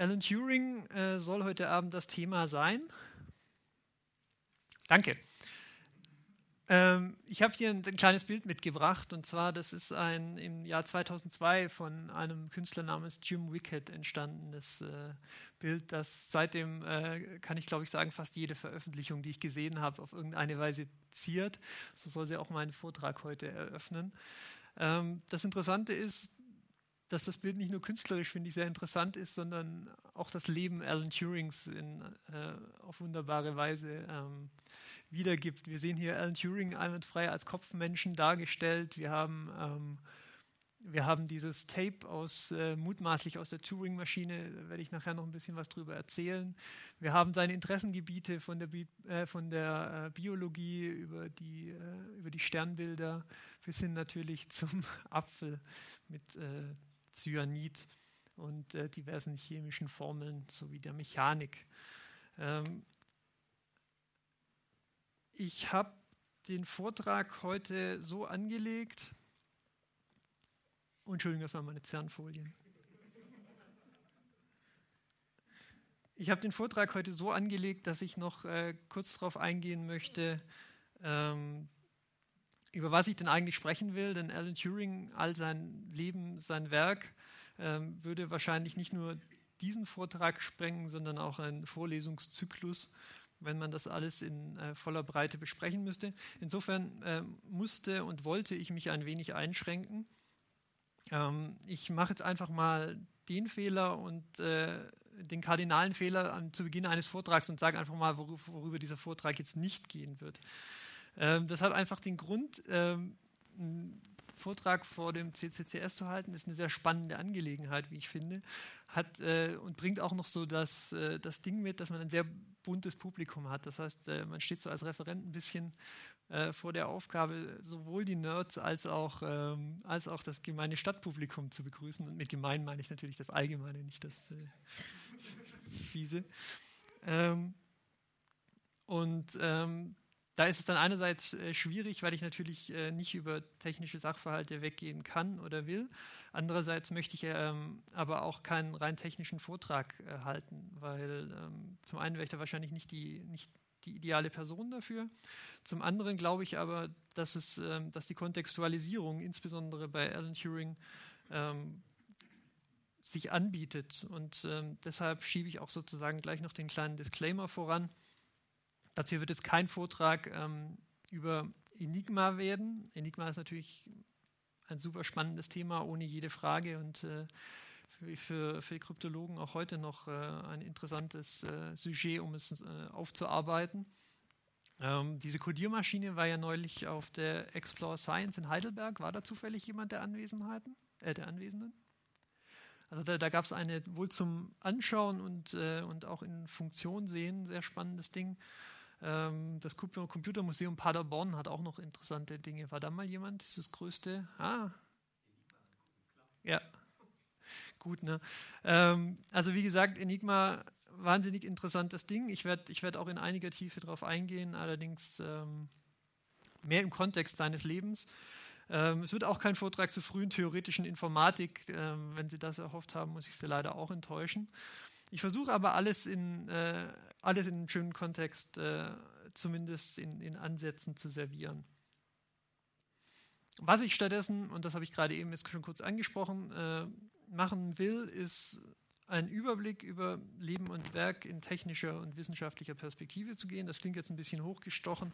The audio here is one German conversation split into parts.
Alan Turing äh, soll heute Abend das Thema sein. Danke. Ähm, ich habe hier ein, ein, kleines Bild mitgebracht und zwar, das ist ein im Jahr 2002 von einem Künstler namens Jim Wickett entstandenes äh, Bild, das seitdem, äh, kann ich glaube ich sagen, fast jede Veröffentlichung, die ich gesehen habe, auf irgendeine Weise ziert. So soll sie auch meinen Vortrag heute eröffnen. Ähm, das Interessante ist, dass das Bild nicht nur künstlerisch, finde ich, sehr interessant ist, sondern auch das Leben Alan Turings in, äh, auf wunderbare Weise ähm, wiedergibt. Wir sehen hier Alan Turing einwandfrei als Kopfmenschen dargestellt. Wir haben, ähm, wir haben dieses Tape aus, äh, mutmaßlich aus der Turing-Maschine, da werde ich nachher noch ein bisschen was drüber erzählen. Wir haben seine Interessengebiete von der, Bi äh, von der äh, Biologie über die, äh, über die Sternbilder bis hin natürlich zum Apfel mit äh, Cyanid und äh, diversen chemischen Formeln sowie der Mechanik. Ähm, ich habe den Vortrag heute so angelegt. Entschuldigung, das waren meine Zernfolien. Ich habe den Vortrag heute so angelegt, dass ich noch äh, kurz darauf eingehen möchte, ähm, über was ich denn eigentlich sprechen will. Denn Alan Turing, all sein Leben, sein Werk, ähm, würde wahrscheinlich nicht nur diesen Vortrag sprengen, sondern auch einen Vorlesungszyklus, wenn man das alles in äh, voller Breite besprechen müsste. Insofern äh, musste und wollte ich mich ein wenig einschränken. Ähm, ich mache jetzt einfach mal den Fehler und äh, den kardinalen Fehler an, zu Beginn eines Vortrags und sage einfach mal, worüber, worüber dieser Vortrag jetzt nicht gehen wird. Ähm, das hat einfach den Grund, ähm, einen Vortrag vor dem CCCS zu halten, ist eine sehr spannende Angelegenheit, wie ich finde. Hat, äh, und bringt auch noch so das, äh, das Ding mit, dass man ein sehr buntes Publikum hat. Das heißt, äh, man steht so als Referent ein bisschen äh, vor der Aufgabe, sowohl die Nerds als auch, ähm, als auch das gemeine Stadtpublikum zu begrüßen. Und mit gemein meine ich natürlich das Allgemeine, nicht das äh, Fiese. Ähm, und ähm, da ist es dann einerseits äh, schwierig, weil ich natürlich äh, nicht über technische Sachverhalte weggehen kann oder will. Andererseits möchte ich ähm, aber auch keinen rein technischen Vortrag äh, halten, weil ähm, zum einen wäre ich da wahrscheinlich nicht die, nicht die ideale Person dafür. Zum anderen glaube ich aber, dass, es, ähm, dass die Kontextualisierung, insbesondere bei Alan Turing, sich anbietet. Und deshalb schiebe ich auch sozusagen gleich noch den kleinen Disclaimer voran Dazu wird es kein Vortrag ähm, über Enigma werden. Enigma ist natürlich ein super spannendes Thema, ohne jede Frage und äh, für, für, für, Kryptologen auch heute noch äh, ein interessantes äh, Sujet, um es äh, aufzuarbeiten. Ähm, diese Codiermaschine war ja neulich auf der Explore Science in Heidelberg. War da zufällig jemand der Anwesenheiten, äh, der Anwesenden? Also da, da gab es eine wohl zum Anschauen und, äh, und auch in Funktion sehen, sehr spannendes Ding. Ähm, das Computermuseum Paderborn hat auch noch interessante Dinge. War da mal jemand? Das ist das größte. Ah. Ja. Gut, ne? Ähm, also wie gesagt, Enigma, wahnsinnig interessantes Ding. Ich werde ich werd auch in einiger Tiefe darauf eingehen, allerdings ähm, mehr im Kontext seines Lebens. Es wird auch kein Vortrag zur frühen theoretischen Informatik. Wenn Sie das erhofft haben, muss ich Sie leider auch enttäuschen. Ich versuche aber alles in, äh, alles in einem schönen Kontext, äh, zumindest in, in Ansätzen zu servieren. Was ich stattdessen, und das habe ich gerade eben jetzt schon kurz angesprochen, äh, machen will, ist einen Überblick über Leben und Werk in technischer und wissenschaftlicher Perspektive zu gehen. Das klingt jetzt ein bisschen hochgestochen.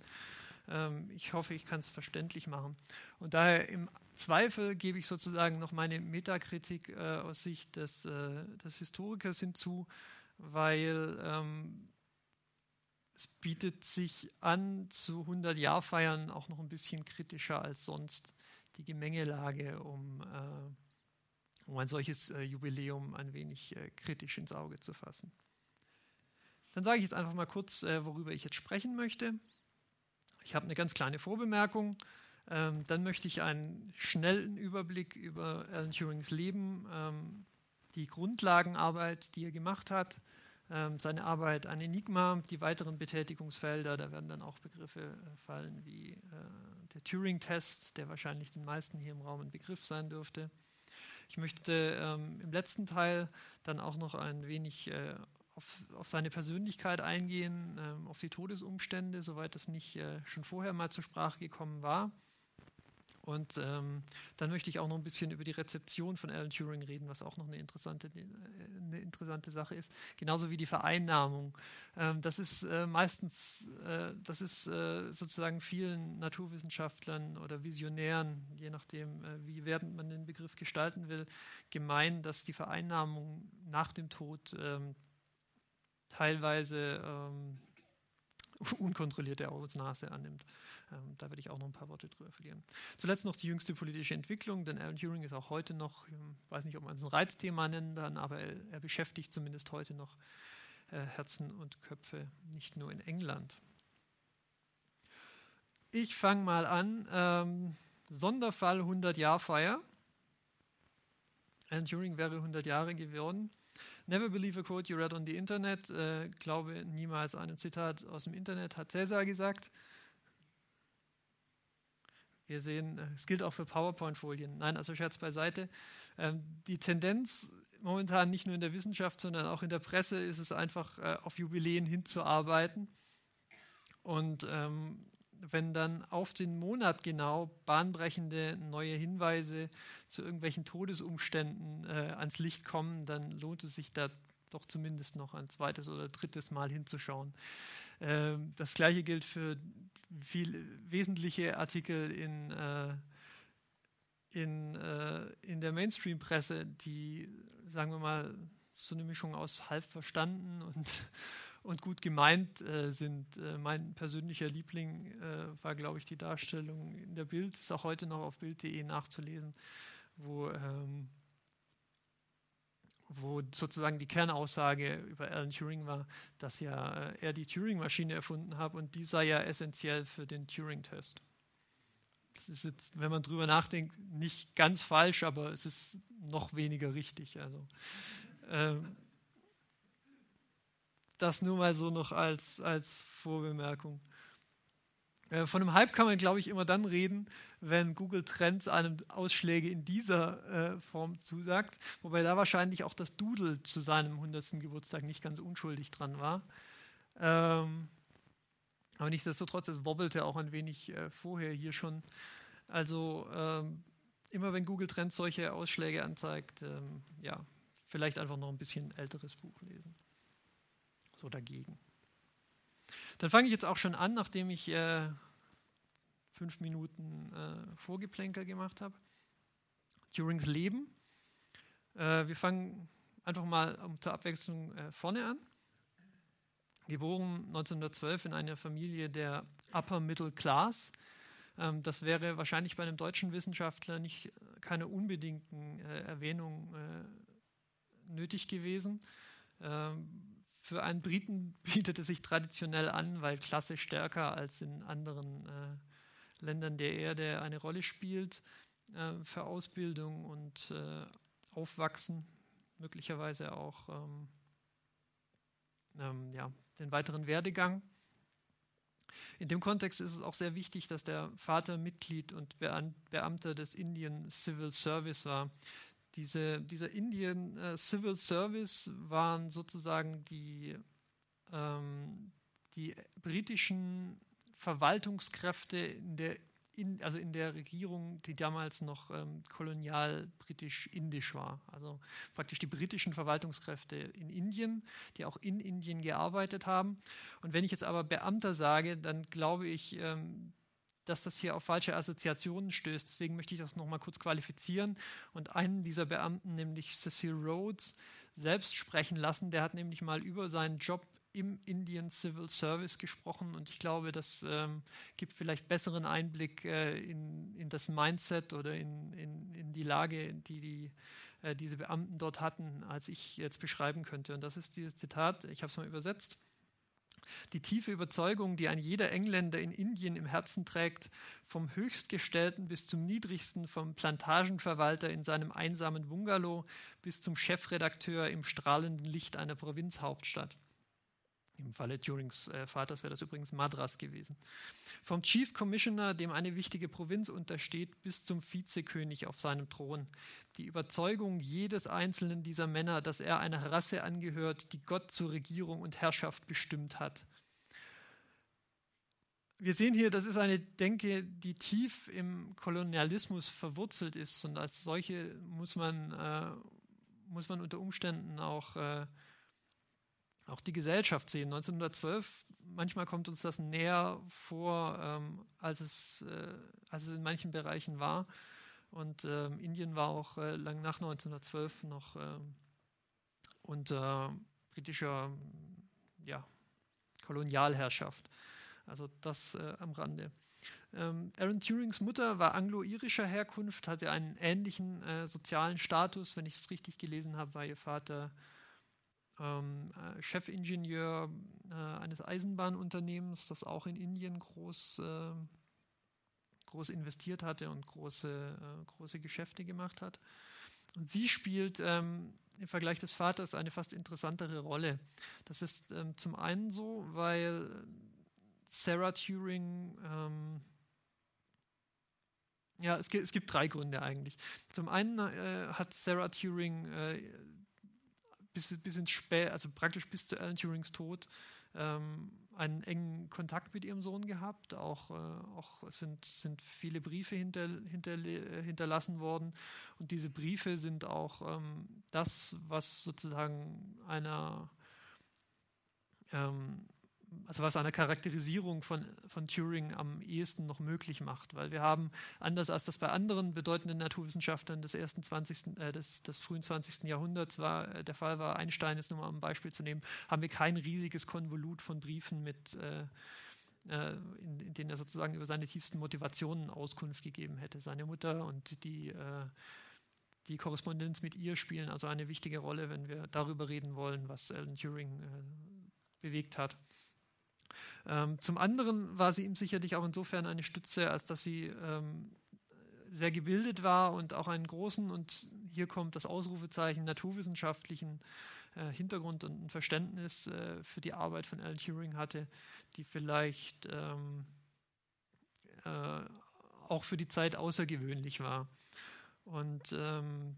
Ähm, ich hoffe, ich kann es verständlich machen. Und daher im Zweifel gebe ich sozusagen noch meine Metakritik äh, aus Sicht des, äh, des, Historikers hinzu, weil ähm, es bietet sich an, zu 100-Jahr-Feiern auch noch ein bisschen kritischer als sonst die Gemengelage, um, äh, um ein solches Jubiläum ein wenig kritisch ins Auge zu fassen. Dann sage ich jetzt einfach mal kurz, worüber ich jetzt sprechen möchte. Ich habe eine ganz kleine Vorbemerkung. Ähm, dann möchte ich einen schnellen Überblick über Alan Turings Leben, ähm, die Grundlagenarbeit, die er gemacht hat, ähm, seine Arbeit an Enigma, die weiteren Betätigungsfelder. Da werden dann auch Begriffe äh, fallen wie äh, der Turing-Test, der wahrscheinlich den meisten hier im Raum ein Begriff sein dürfte. Ich möchte ähm, im letzten Teil dann auch noch ein wenig äh, auf, auf, seine Persönlichkeit eingehen, ähm, auf die Todesumstände, soweit das nicht äh, schon vorher mal zur Sprache gekommen war. Und ähm, dann möchte ich auch noch ein bisschen über die Rezeption von Alan Turing reden, was auch noch eine interessante, äh, eine interessante Sache ist. Genauso wie die Vereinnahmung. Ähm, das ist äh, meistens, äh, das ist äh, sozusagen vielen Naturwissenschaftlern oder Visionären, je nachdem, äh, wie wertend man den Begriff gestalten will, gemein, dass die Vereinnahmung nach dem Tod ähm, teilweise ähm, unkontrollierte Ausnahme annimmt. Ähm, da werde ich auch noch ein paar Worte drüber verlieren. Zuletzt noch die jüngste politische Entwicklung, denn Alan Turing ist auch heute noch, ich weiß nicht, ob man es ein Reizthema nennen kann, aber er, er beschäftigt zumindest heute noch äh, Herzen und Köpfe, nicht nur in England. Ich fange mal an. Ähm, Sonderfall 100-Jahr-Feier. Alan Turing wäre 100 Jahre geworden. Never believe a quote you read on the Internet. Äh, glaube niemals einem Zitat aus dem Internet, hat Cäsar gesagt. Wir sehen, äh, es gilt auch für PowerPoint-Folien. Nein, also Scherz beiseite. Ähm, die Tendenz momentan nicht nur in der Wissenschaft, sondern auch in der Presse ist es einfach, äh, auf Jubiläen hinzuarbeiten. Und ähm, wenn dann auf den Monat genau bahnbrechende neue Hinweise zu irgendwelchen Todesumständen äh, ans Licht kommen, dann lohnt es sich da doch zumindest noch ein zweites oder drittes Mal hinzuschauen. Ähm, das gleiche gilt für viel wesentliche Artikel in, äh, in, äh, in der Mainstream-Presse, die, sagen wir mal, so eine Mischung aus halb verstanden und, und gut gemeint äh, sind. Äh, mein persönlicher Liebling äh, war, glaube ich, die Darstellung in der Bild, ist auch heute noch auf bild.de nachzulesen, wo ähm, wo sozusagen die Kernaussage über Alan Turing war, dass ja äh, er die Turing-Maschine erfunden hat und die sei ja essentiell für den Turing-Test. Das ist jetzt, wenn man drüber nachdenkt, nicht ganz falsch, aber es ist noch weniger richtig. Also ähm, das nur mal so noch als, als Vorbemerkung. Äh, von einem Hype kann man, glaube ich, immer dann reden, wenn Google Trends einem Ausschläge in dieser äh, Form zusagt, wobei da wahrscheinlich auch das Doodle zu seinem 100. Geburtstag nicht ganz unschuldig dran war. Ähm, aber nichtsdestotrotz, es wobbelte auch ein wenig äh, vorher hier schon. Also ähm, immer wenn Google Trends solche Ausschläge anzeigt, ähm, ja, vielleicht einfach noch ein bisschen älteres Buch lesen. So dagegen. Dann fange ich jetzt auch schon an, nachdem ich äh, fünf Minuten äh, Vorgeplänkel gemacht habe. Turings Leben. Äh, wir fangen einfach mal um, zur Abwechslung äh, vorne an. Geboren 1912 in einer Familie der Upper Middle Class. Ähm, das wäre wahrscheinlich bei einem deutschen Wissenschaftler nicht keine unbedingten äh, Erwähnung äh, nötig gewesen. Ähm, für einen Briten bietet es sich traditionell an, weil Klasse stärker als in anderen äh, Ländern der Erde eine Rolle spielt äh, für Ausbildung und äh, Aufwachsen, möglicherweise auch ähm, ähm, ja, den weiteren Werdegang. In dem Kontext ist es auch sehr wichtig, dass der Vater Mitglied und Beamter des Indian Civil Service war. Diese, dieser Indian äh, Civil Service waren sozusagen die, ähm, die britischen Verwaltungskräfte in der, in, also in der Regierung, die damals noch ähm, kolonial britisch-indisch war. Also praktisch die britischen Verwaltungskräfte in Indien, die auch in Indien gearbeitet haben. Und wenn ich jetzt aber Beamter sage, dann glaube ich, ähm, dass das hier auf falsche Assoziationen stößt. Deswegen möchte ich das nochmal kurz qualifizieren und einen dieser Beamten, nämlich Cecil Rhodes, selbst sprechen lassen. Der hat nämlich mal über seinen Job im Indian Civil Service gesprochen und ich glaube, das ähm, gibt vielleicht besseren Einblick äh, in, in das Mindset oder in, in, in die Lage, die, die äh, diese Beamten dort hatten, als ich jetzt beschreiben könnte. Und das ist dieses Zitat, ich habe es mal übersetzt. Die tiefe Überzeugung, die ein jeder Engländer in Indien im Herzen trägt, vom Höchstgestellten bis zum Niedrigsten, vom Plantagenverwalter in seinem einsamen Bungalow bis zum Chefredakteur im strahlenden Licht einer Provinzhauptstadt. Im Falle Turings äh, Vaters wäre das übrigens Madras gewesen. Vom Chief Commissioner, dem eine wichtige Provinz untersteht, bis zum Vizekönig auf seinem Thron. Die Überzeugung jedes einzelnen dieser Männer, dass er einer Rasse angehört, die Gott zur Regierung und Herrschaft bestimmt hat. Wir sehen hier, das ist eine Denke, die tief im Kolonialismus verwurzelt ist und als solche muss man, äh, muss man unter Umständen auch äh, auch die Gesellschaft sehen. 1912, manchmal kommt uns das näher vor, ähm, als, es, äh, als es in manchen Bereichen war. Und ähm, Indien war auch äh, lang nach 1912 noch äh, unter britischer ja, Kolonialherrschaft. Also das äh, am Rande. Ähm, Aaron Turings Mutter war anglo-irischer Herkunft, hatte einen ähnlichen äh, sozialen Status. Wenn ich es richtig gelesen habe, war ihr Vater ähm, äh, Chefingenieur äh, eines Eisenbahnunternehmens, das auch in Indien groß, äh, groß investiert hatte und große, äh, große Geschäfte gemacht hat. Und sie spielt ähm, im Vergleich des Vaters eine fast interessantere Rolle. Das ist ähm, zum einen so, weil Sarah Turing ähm, ja, es gibt, es gibt, drei Gründe eigentlich. Zum einen äh, hat Sarah Turing äh, bis, bis ins Spä also praktisch bis zu Alan Turings Tod, ähm, einen engen Kontakt mit ihrem Sohn gehabt. Auch, äh, auch sind, sind viele Briefe hinter, hinter, hinterlassen worden. Und diese Briefe sind auch ähm, das, was sozusagen einer ähm, also was eine Charakterisierung von, von Turing am ehesten noch möglich macht, weil wir haben, anders als das bei anderen bedeutenden Naturwissenschaftlern des ersten 20., äh, des, des frühen 20. Jahrhunderts war, äh, der Fall war, Einstein ist nur mal ein Beispiel zu nehmen, haben wir kein riesiges Konvolut von Briefen mit äh, äh, in, in, denen er sozusagen über seine tiefsten Motivationen Auskunft gegeben hätte. Seine Mutter und die, äh, die Korrespondenz mit ihr spielen also eine wichtige Rolle, wenn wir darüber reden wollen, was Alan Turing äh, bewegt hat. Ähm, zum anderen war sie ihm sicherlich auch insofern eine Stütze, als dass sie ähm, sehr gebildet war und auch einen großen, und hier kommt das Ausrufezeichen, naturwissenschaftlichen äh, Hintergrund und ein Verständnis äh, für die Arbeit von Alan Turing hatte, die vielleicht ähm, äh, auch für die Zeit außergewöhnlich war. Und ähm,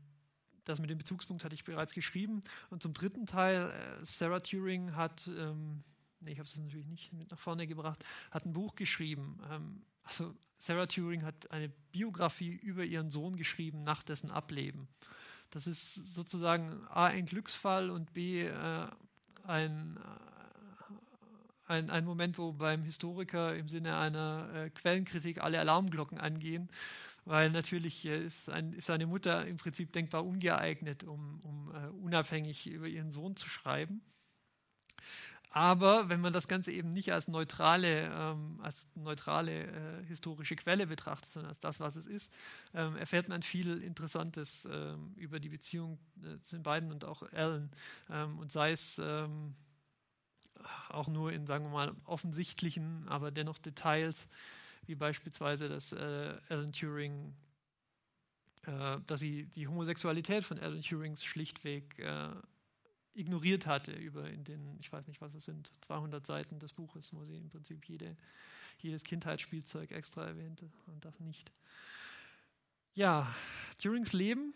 das mit dem Bezugspunkt hatte ich bereits geschrieben. Und zum dritten Teil, äh, Sarah Turing hat ähm, ich habe es natürlich nicht mit nach vorne gebracht, hat ein Buch geschrieben. Ähm, also Sarah Turing hat eine Biografie über ihren Sohn geschrieben nach dessen Ableben. Das ist sozusagen A ein Glücksfall und B äh, ein, äh, ein, ein Moment, wo beim Historiker im Sinne einer äh, Quellenkritik alle Alarmglocken angehen, weil natürlich äh, ist, ein, ist, seine Mutter im Prinzip denkbar ungeeignet, um, um uh, unabhängig über ihren Sohn zu schreiben. Aber wenn man das Ganze eben nicht als neutrale, ähm, als neutrale äh, historische Quelle betrachtet, sondern als das, was es ist, ähm, erfährt man viel Interessantes ähm, über die Beziehung äh, zu den beiden und auch Alan. Ähm, und sei es ähm, auch nur in, sagen wir mal, offensichtlichen, aber dennoch Details, wie beispielsweise, dass äh, Alan Turing äh, dass sie die Homosexualität von Alan Turings schlichtweg äh, ignoriert hatte über in den, ich weiß nicht, was es sind, 200 Seiten des Buches, wo sie im Prinzip jede, jedes Kindheitsspielzeug extra erwähnte und das nicht. Ja, Turings Leben,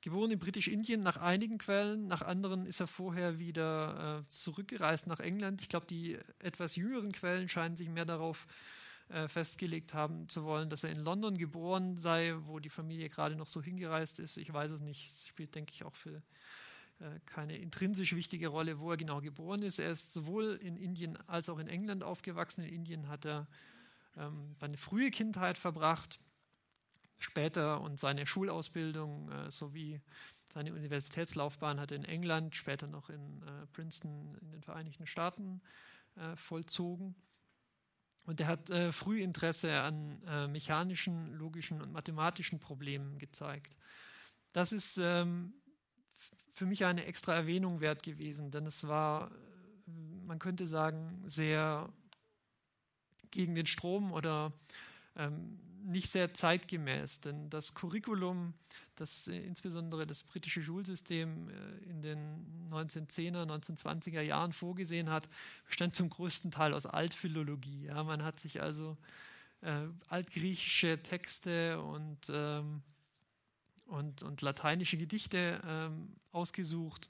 geboren in Britisch-Indien nach einigen Quellen, nach anderen ist er vorher wieder äh, zurückgereist nach England. Ich glaube, die etwas jüngeren Quellen scheinen sich mehr darauf äh, festgelegt haben zu wollen, dass er in London geboren sei, wo die Familie gerade noch so hingereist ist. Ich weiß es nicht. Das spielt, denke ich, auch für keine intrinsisch wichtige Rolle, wo er genau geboren ist. Er ist sowohl in Indien als auch in England aufgewachsen. In Indien hat er ähm, seine frühe Kindheit verbracht, später und seine Schulausbildung äh, sowie seine Universitätslaufbahn hat er in England, später noch in äh, Princeton in den Vereinigten Staaten äh, vollzogen. Und er hat äh, früh Interesse an äh, mechanischen, logischen und mathematischen Problemen gezeigt. Das ist ähm, für mich eine extra Erwähnung wert gewesen, denn es war, man könnte sagen, sehr gegen den Strom oder ähm, nicht sehr zeitgemäß, denn das Curriculum, dass äh, insbesondere das britische Schulsystem äh, in den 1910er, 1920er Jahren vorgesehen hat, bestand zum größten Teil aus Altphilologie. Ja, man hat sich also äh, altgriechische Texte und, ähm, und, und lateinische Gedichte ähm, ausgesucht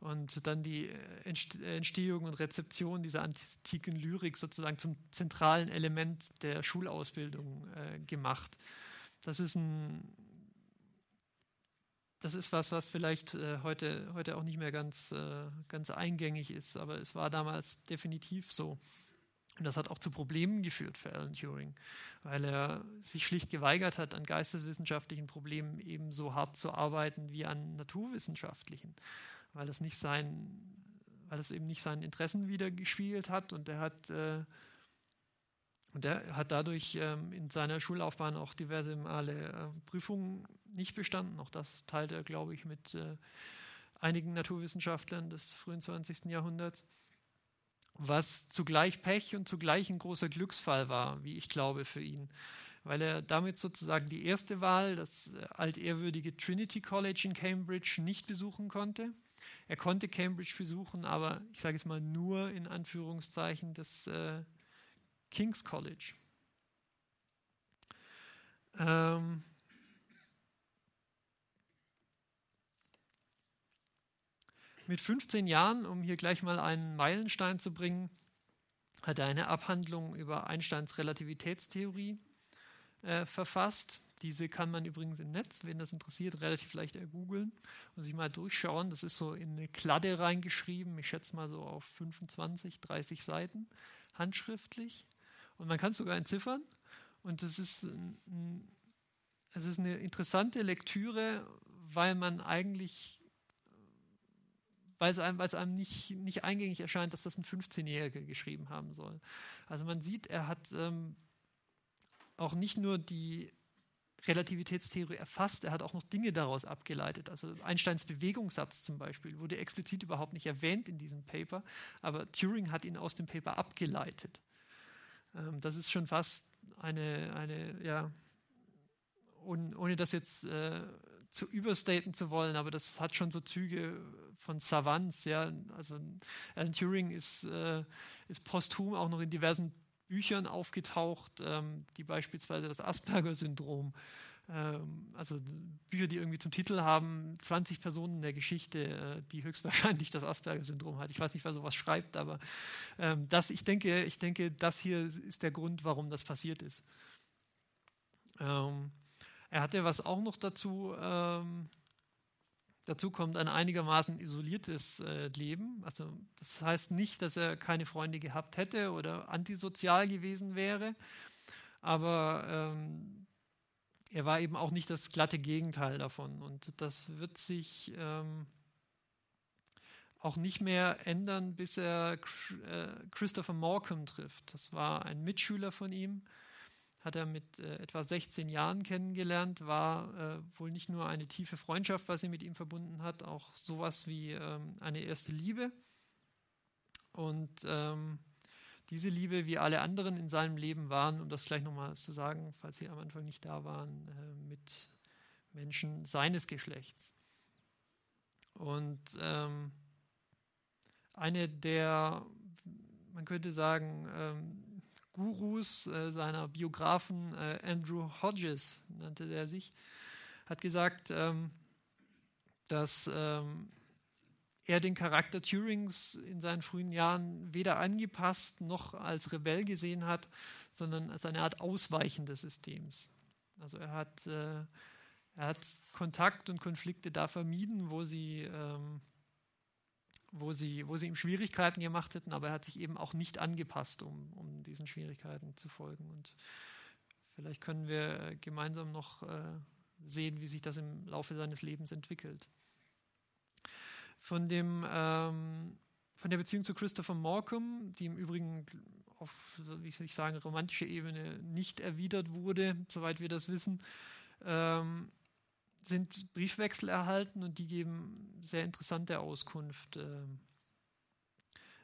und dann die Entstehung und Rezeption dieser antiken Lyrik sozusagen zum zentralen Element der Schulausbildung äh, gemacht. Das ist ein das ist was, was vielleicht äh, heute, heute auch nicht mehr ganz, äh, ganz eingängig ist, aber es war damals definitiv so. Und das hat auch zu Problemen geführt für Alan Turing, weil er sich schlicht geweigert hat, an geisteswissenschaftlichen Problemen ebenso hart zu arbeiten wie an naturwissenschaftlichen, weil es nicht sein, weil es eben nicht seinen Interessen wiedergespiegelt hat und er hat äh, und er hat dadurch ähm, in seiner Schullaufbahn auch diverse Male äh, Prüfungen nicht bestanden. Auch das teilt er, glaube ich, mit äh, einigen Naturwissenschaftlern des frühen 20. Jahrhunderts was zugleich Pech und zugleich ein großer Glücksfall war, wie ich glaube, für ihn, weil er damit sozusagen die erste Wahl, das äh, altehrwürdige Trinity College in Cambridge, nicht besuchen konnte. Er konnte Cambridge besuchen, aber ich sage es mal nur in Anführungszeichen das äh, King's College. Ähm, Mit 15 Jahren, um hier gleich mal einen Meilenstein zu bringen, hat er eine Abhandlung über Einsteins Relativitätstheorie äh, verfasst. Diese kann man übrigens im Netz, wenn das interessiert, relativ leicht ergoogeln und sich mal durchschauen. Das ist so in eine Kladde reingeschrieben, ich schätze mal so auf 25, 30 Seiten, handschriftlich. Und man kann es sogar entziffern. Und es ist, ein, es ist eine interessante Lektüre, weil man eigentlich weil es einem, weil es einem nicht, nicht eingängig erscheint, dass das ein 15-Jähriger geschrieben haben soll. Also man sieht, er hat ähm, auch nicht nur die Relativitätstheorie erfasst, er hat auch noch Dinge daraus abgeleitet. Also Einsteins Bewegungssatz zum Beispiel wurde explizit überhaupt nicht erwähnt in diesem Paper, aber Turing hat ihn aus dem Paper abgeleitet. Ähm, das ist schon fast eine, eine ja, ohne, ohne das jetzt äh, zu überstaten zu wollen, aber das hat schon so Züge von Savants, ja. Also Alan Turing ist, äh, ist posthum auch noch in diversen Büchern aufgetaucht, ähm, die beispielsweise das Asperger-Syndrom, ähm, also Bücher, die irgendwie zum Titel haben, 20 Personen in der Geschichte, äh, die höchstwahrscheinlich das Asperger-Syndrom hat. Ich weiß nicht, wer sowas schreibt, aber ähm, das, ich denke, ich denke, das hier ist der Grund, warum das passiert ist. Er hatte, was auch noch dazu, ähm, dazu kommt, ein einigermaßen isoliertes äh, Leben. Also das heißt nicht, dass er keine Freunde gehabt hätte oder antisozial gewesen wäre, aber ähm, er war eben auch nicht das glatte Gegenteil davon. Und das wird sich ähm, auch nicht mehr ändern, bis er äh, Christopher Morcom trifft. Das war ein Mitschüler von ihm hat er mit äh, etwa 16 Jahren kennengelernt, war äh, wohl nicht nur eine tiefe Freundschaft, was sie mit ihm verbunden hat, auch sowas wie ähm, eine erste Liebe. Und ähm, diese Liebe, wie alle anderen in seinem Leben waren, um das gleich nochmal zu sagen, falls Sie am Anfang nicht da waren, äh, mit Menschen seines Geschlechts. Und ähm, eine der, man könnte sagen, ähm, Gurus äh, seiner Biografen, äh, Andrew Hodges nannte er sich, hat gesagt, ähm, dass ähm, er den Charakter Turings in seinen frühen Jahren weder angepasst noch als Rebell gesehen hat, sondern als eine Art Ausweichen des Systems. Also er hat, äh, er hat Kontakt und Konflikte da vermieden, wo sie ähm, wo sie, wo sie ihm Schwierigkeiten gemacht hätten, aber er hat sich eben auch nicht angepasst, um, um diesen Schwierigkeiten zu folgen. Und vielleicht können wir gemeinsam noch äh, sehen, wie sich das im Laufe seines Lebens entwickelt. Von, dem, ähm, von der Beziehung zu Christopher Morcom, die im Übrigen auf, wie soll ich sagen, romantischer Ebene nicht erwidert wurde, soweit wir das wissen, ähm, sind Briefwechsel erhalten und die geben sehr interessante Auskunft. Äh,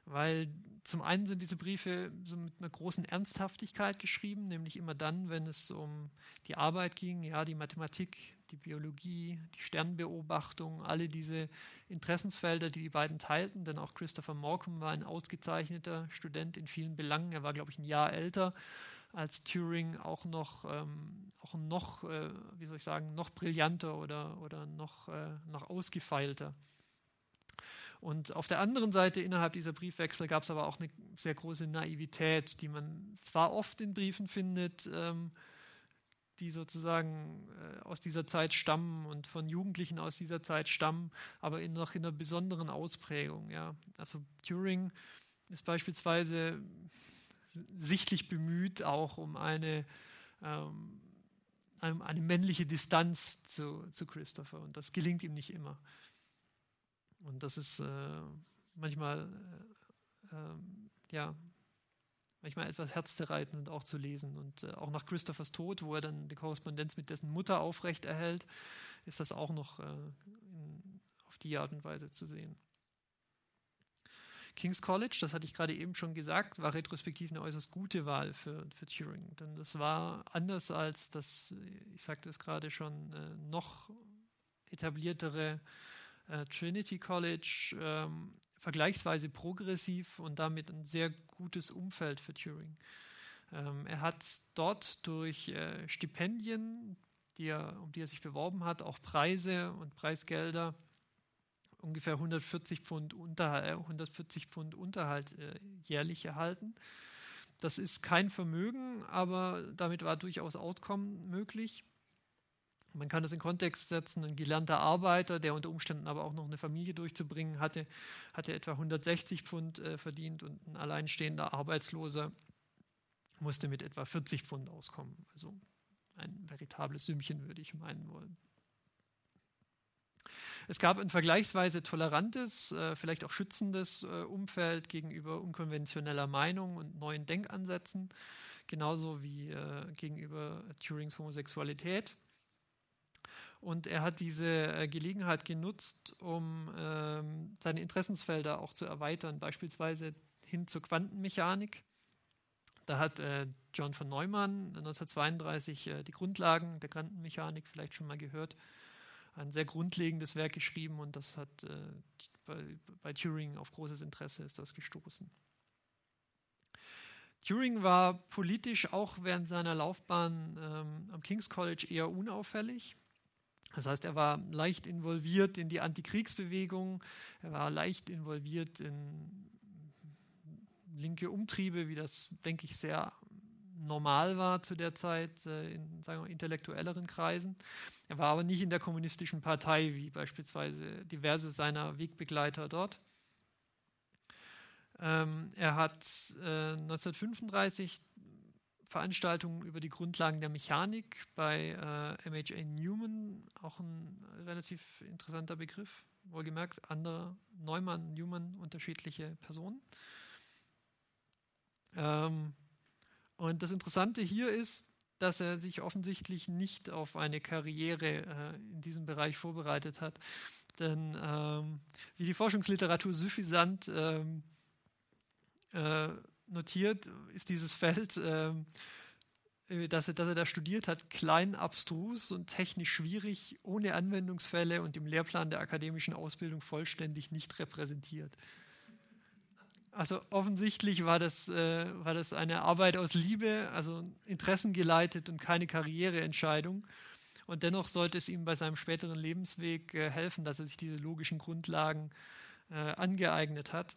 weil zum einen sind diese Briefe so mit einer großen Ernsthaftigkeit geschrieben, nämlich immer dann, wenn es um die Arbeit ging, ja, die Mathematik die Biologie, die Sternbeobachtung, alle diese Interessensfelder, die die beiden teilten, denn auch Christopher Morcom war ein ausgezeichneter Student in vielen Belangen. Er war, glaube ich, ein Jahr älter als Turing, auch noch, ähm, auch noch äh, wie soll ich sagen, noch brillanter oder, oder noch, äh, noch ausgefeilter. Und auf der anderen Seite innerhalb dieser Briefwechsel gab es aber auch eine sehr große Naivität, die man zwar oft in Briefen findet, ähm, die sozusagen äh, aus dieser Zeit stammen und von Jugendlichen aus dieser Zeit stammen, aber in, noch in einer besonderen Ausprägung. Ja. Also Turing ist beispielsweise sichtlich bemüht, auch um eine, ähm, eine männliche Distanz zu, zu Christopher. Und das gelingt ihm nicht immer. Und das ist äh, manchmal, äh, äh, ja, manchmal etwas herzzerreitend auch zu lesen. Und äh, auch nach Christophers Tod, wo er dann die Korrespondenz mit dessen Mutter aufrecht erhält, ist das auch noch äh, in, auf die Art und Weise zu sehen. King's College, das hatte ich gerade eben schon gesagt, war retrospektiv eine äußerst gute Wahl für, für Turing. Denn das war anders als das, ich sagte es gerade schon, äh, noch etabliertere äh, Trinity College ähm, vergleichsweise progressiv und damit ein sehr gutes Umfeld für Turing. Ähm, er hat dort durch äh, Stipendien, die er, um die er sich beworben hat, auch Preise und Preisgelder ungefähr 140 Pfund, Unterhalt, 140 Pfund Unterhalt äh, jährlich erhalten. Das ist kein Vermögen, aber damit war durchaus Auskommen möglich. Man kann das in Kontext setzen, ein gelernter Arbeiter, der unter Umständen aber auch noch eine Familie durchzubringen hatte, hatte etwa 160 Pfund äh, verdient und ein alleinstehender Arbeitsloser musste mit etwa 40 Pfund auskommen. Also ein veritables Sümmchen, würde ich meinen wollen. Es gab ein vergleichsweise tolerantes, äh, vielleicht auch schützendes äh, Umfeld gegenüber unkonventioneller Meinung und neuen Denkansätzen, genauso wie äh, gegenüber Turings Homosexualität. Und er hat diese Gelegenheit genutzt, um ähm, seine Interessensfelder auch zu erweitern, beispielsweise hin zur Quantenmechanik. Da hat John von Neumann 1932 äh, die Grundlagen der Quantenmechanik vielleicht schon mal gehört, ein sehr grundlegendes Werk geschrieben und das hat äh, bei, bei Turing auf großes Interesse ist das gestoßen. Turing war politisch auch während seiner Laufbahn ähm, am King's College eher unauffällig. Das heißt, er war leicht involviert in die Antikriegsbewegung, er war leicht involviert in linke Umtriebe, wie das, denke ich, sehr normal war zu der Zeit äh, in sagen wir, intellektuelleren Kreisen. Er war aber nicht in der kommunistischen Partei, wie beispielsweise diverse seiner Wegbegleiter dort. Ähm, er hat äh, 1935 Veranstaltungen über die Grundlagen der Mechanik bei äh, MHA Newman, auch ein relativ interessanter Begriff, wohlgemerkt, andere Neumann, Newman, unterschiedliche Personen. Ähm, und das Interessante hier ist, dass er sich offensichtlich nicht auf eine Karriere äh, in diesem Bereich vorbereitet hat. Denn ähm, wie die Forschungsliteratur suffisant ähm, äh, notiert, ist dieses Feld, äh, dass, er, dass er da studiert hat, klein, abstrus und technisch schwierig, ohne Anwendungsfälle und im Lehrplan der akademischen Ausbildung vollständig nicht repräsentiert. Also offensichtlich war das, äh, war das eine Arbeit aus Liebe, also Interessen geleitet und keine Karriereentscheidung. Und dennoch sollte es ihm bei seinem späteren Lebensweg äh, helfen, dass er sich diese logischen Grundlagen äh, angeeignet hat.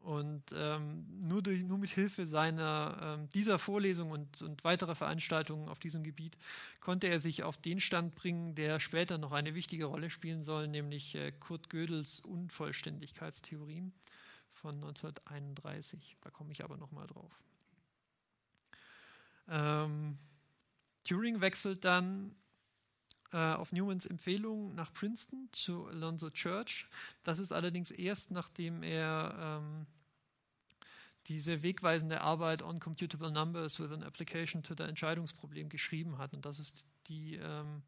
Und ähm, nur, durch, nur mit Hilfe seiner, ähm, dieser Vorlesung und, und weiterer Veranstaltungen auf diesem Gebiet konnte er sich auf den Stand bringen, der später noch eine wichtige Rolle spielen soll, nämlich äh, Kurt Gödels Unvollständigkeitstheorien von 1931. Da komme ich aber nochmal drauf. Ähm, Turing wechselt dann äh, auf Newmans Empfehlung nach Princeton zu Alonzo Church. Das ist allerdings erst, nachdem er ähm, diese wegweisende Arbeit on computable numbers with an application to the Entscheidungsproblem geschrieben hat. Und das ist die, ähm,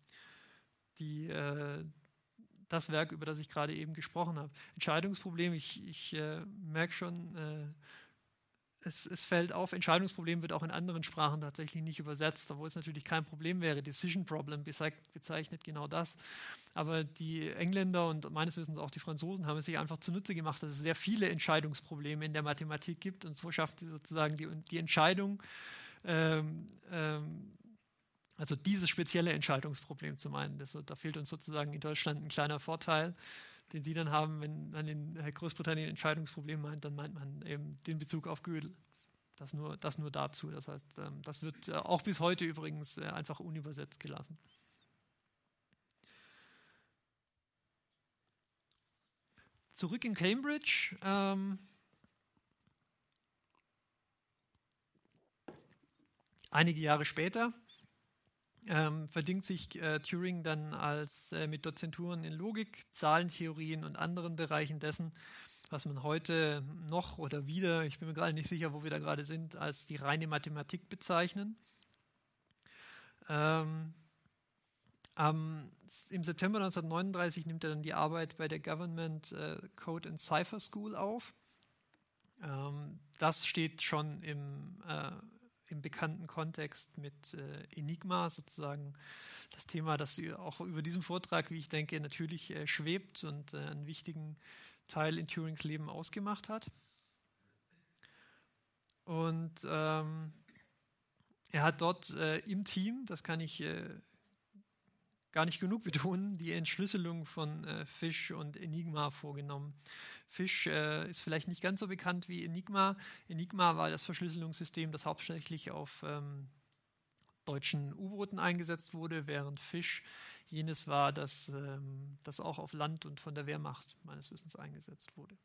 die, äh, das Werk, über das ich gerade eben gesprochen habe. Entscheidungsproblem, ich, ich äh, merke schon, äh, es, es, fällt auf, Entscheidungsproblem wird auch in anderen Sprachen tatsächlich nicht übersetzt, obwohl es natürlich kein Problem wäre. Decision Problem bezeichnet genau das. Aber die Engländer und meines Wissens auch die Franzosen haben es sich einfach zunutze gemacht, dass es sehr viele Entscheidungsprobleme in der Mathematik gibt und so schafft sie sozusagen die, die Entscheidung, ähm, ähm, also dieses spezielle Entscheidungsproblem zu meinen. Das, da fehlt uns sozusagen in Deutschland ein kleiner Vorteil den Sie dann haben, wenn man in Großbritannien Entscheidungsproblem meint, dann meint man eben den Bezug auf Gödel. Das nur, das nur dazu. Das heißt, ähm, das wird äh, auch bis heute übrigens äh, einfach unübersetzt gelassen. Zurück in Cambridge. Ähm, einige Jahre später ähm, verdingt sich äh, Turing dann als äh, mit Dozenturen in Logik, Zahlentheorien und anderen Bereichen dessen, was man heute noch oder wieder, ich bin mir gerade nicht sicher, wo wir da gerade sind, als die reine Mathematik bezeichnen. Ähm, ähm, Im September 1939 nimmt er dann die Arbeit bei der Government äh, Code and Cipher School auf. Ähm, das steht schon im äh, im bekannten Kontext mit äh, Enigma sozusagen das Thema, das auch über diesem Vortrag, wie ich denke, natürlich äh, schwebt und äh, einen wichtigen Teil in Turings Leben ausgemacht hat. Und ähm, er hat dort äh, im Team, das kann ich äh, gar nicht genug betonen, die Entschlüsselung von äh, Fish und Enigma vorgenommen. Fish äh, ist vielleicht nicht ganz so bekannt wie Enigma. Enigma war das Verschlüsselungssystem, das hauptsächlich auf ähm, deutschen U-Booten eingesetzt wurde, während Fish jenes war, das, ähm, das auch auf Land und von der Wehrmacht meines Wissens eingesetzt wurde.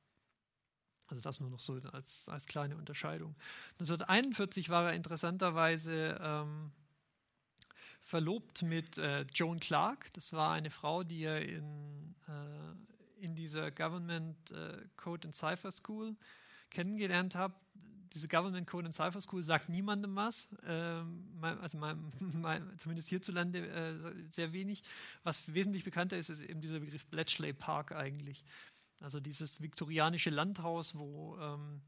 Also das nur noch so als, als kleine Unterscheidung. 1941 war er interessanterweise ähm, verlobt mit äh, Joan Clark. Das war eine Frau, die er in, äh, in dieser Government äh, Code and Cipher School kennengelernt habe. Diese Government Code and Cipher School sagt niemandem was, ähm, also mein, mein, zumindest hierzulande äh, sehr wenig. Was wesentlich bekannter ist, ist eben dieser Begriff Bletchley Park eigentlich. Also dieses viktorianische Landhaus, wo, ähm,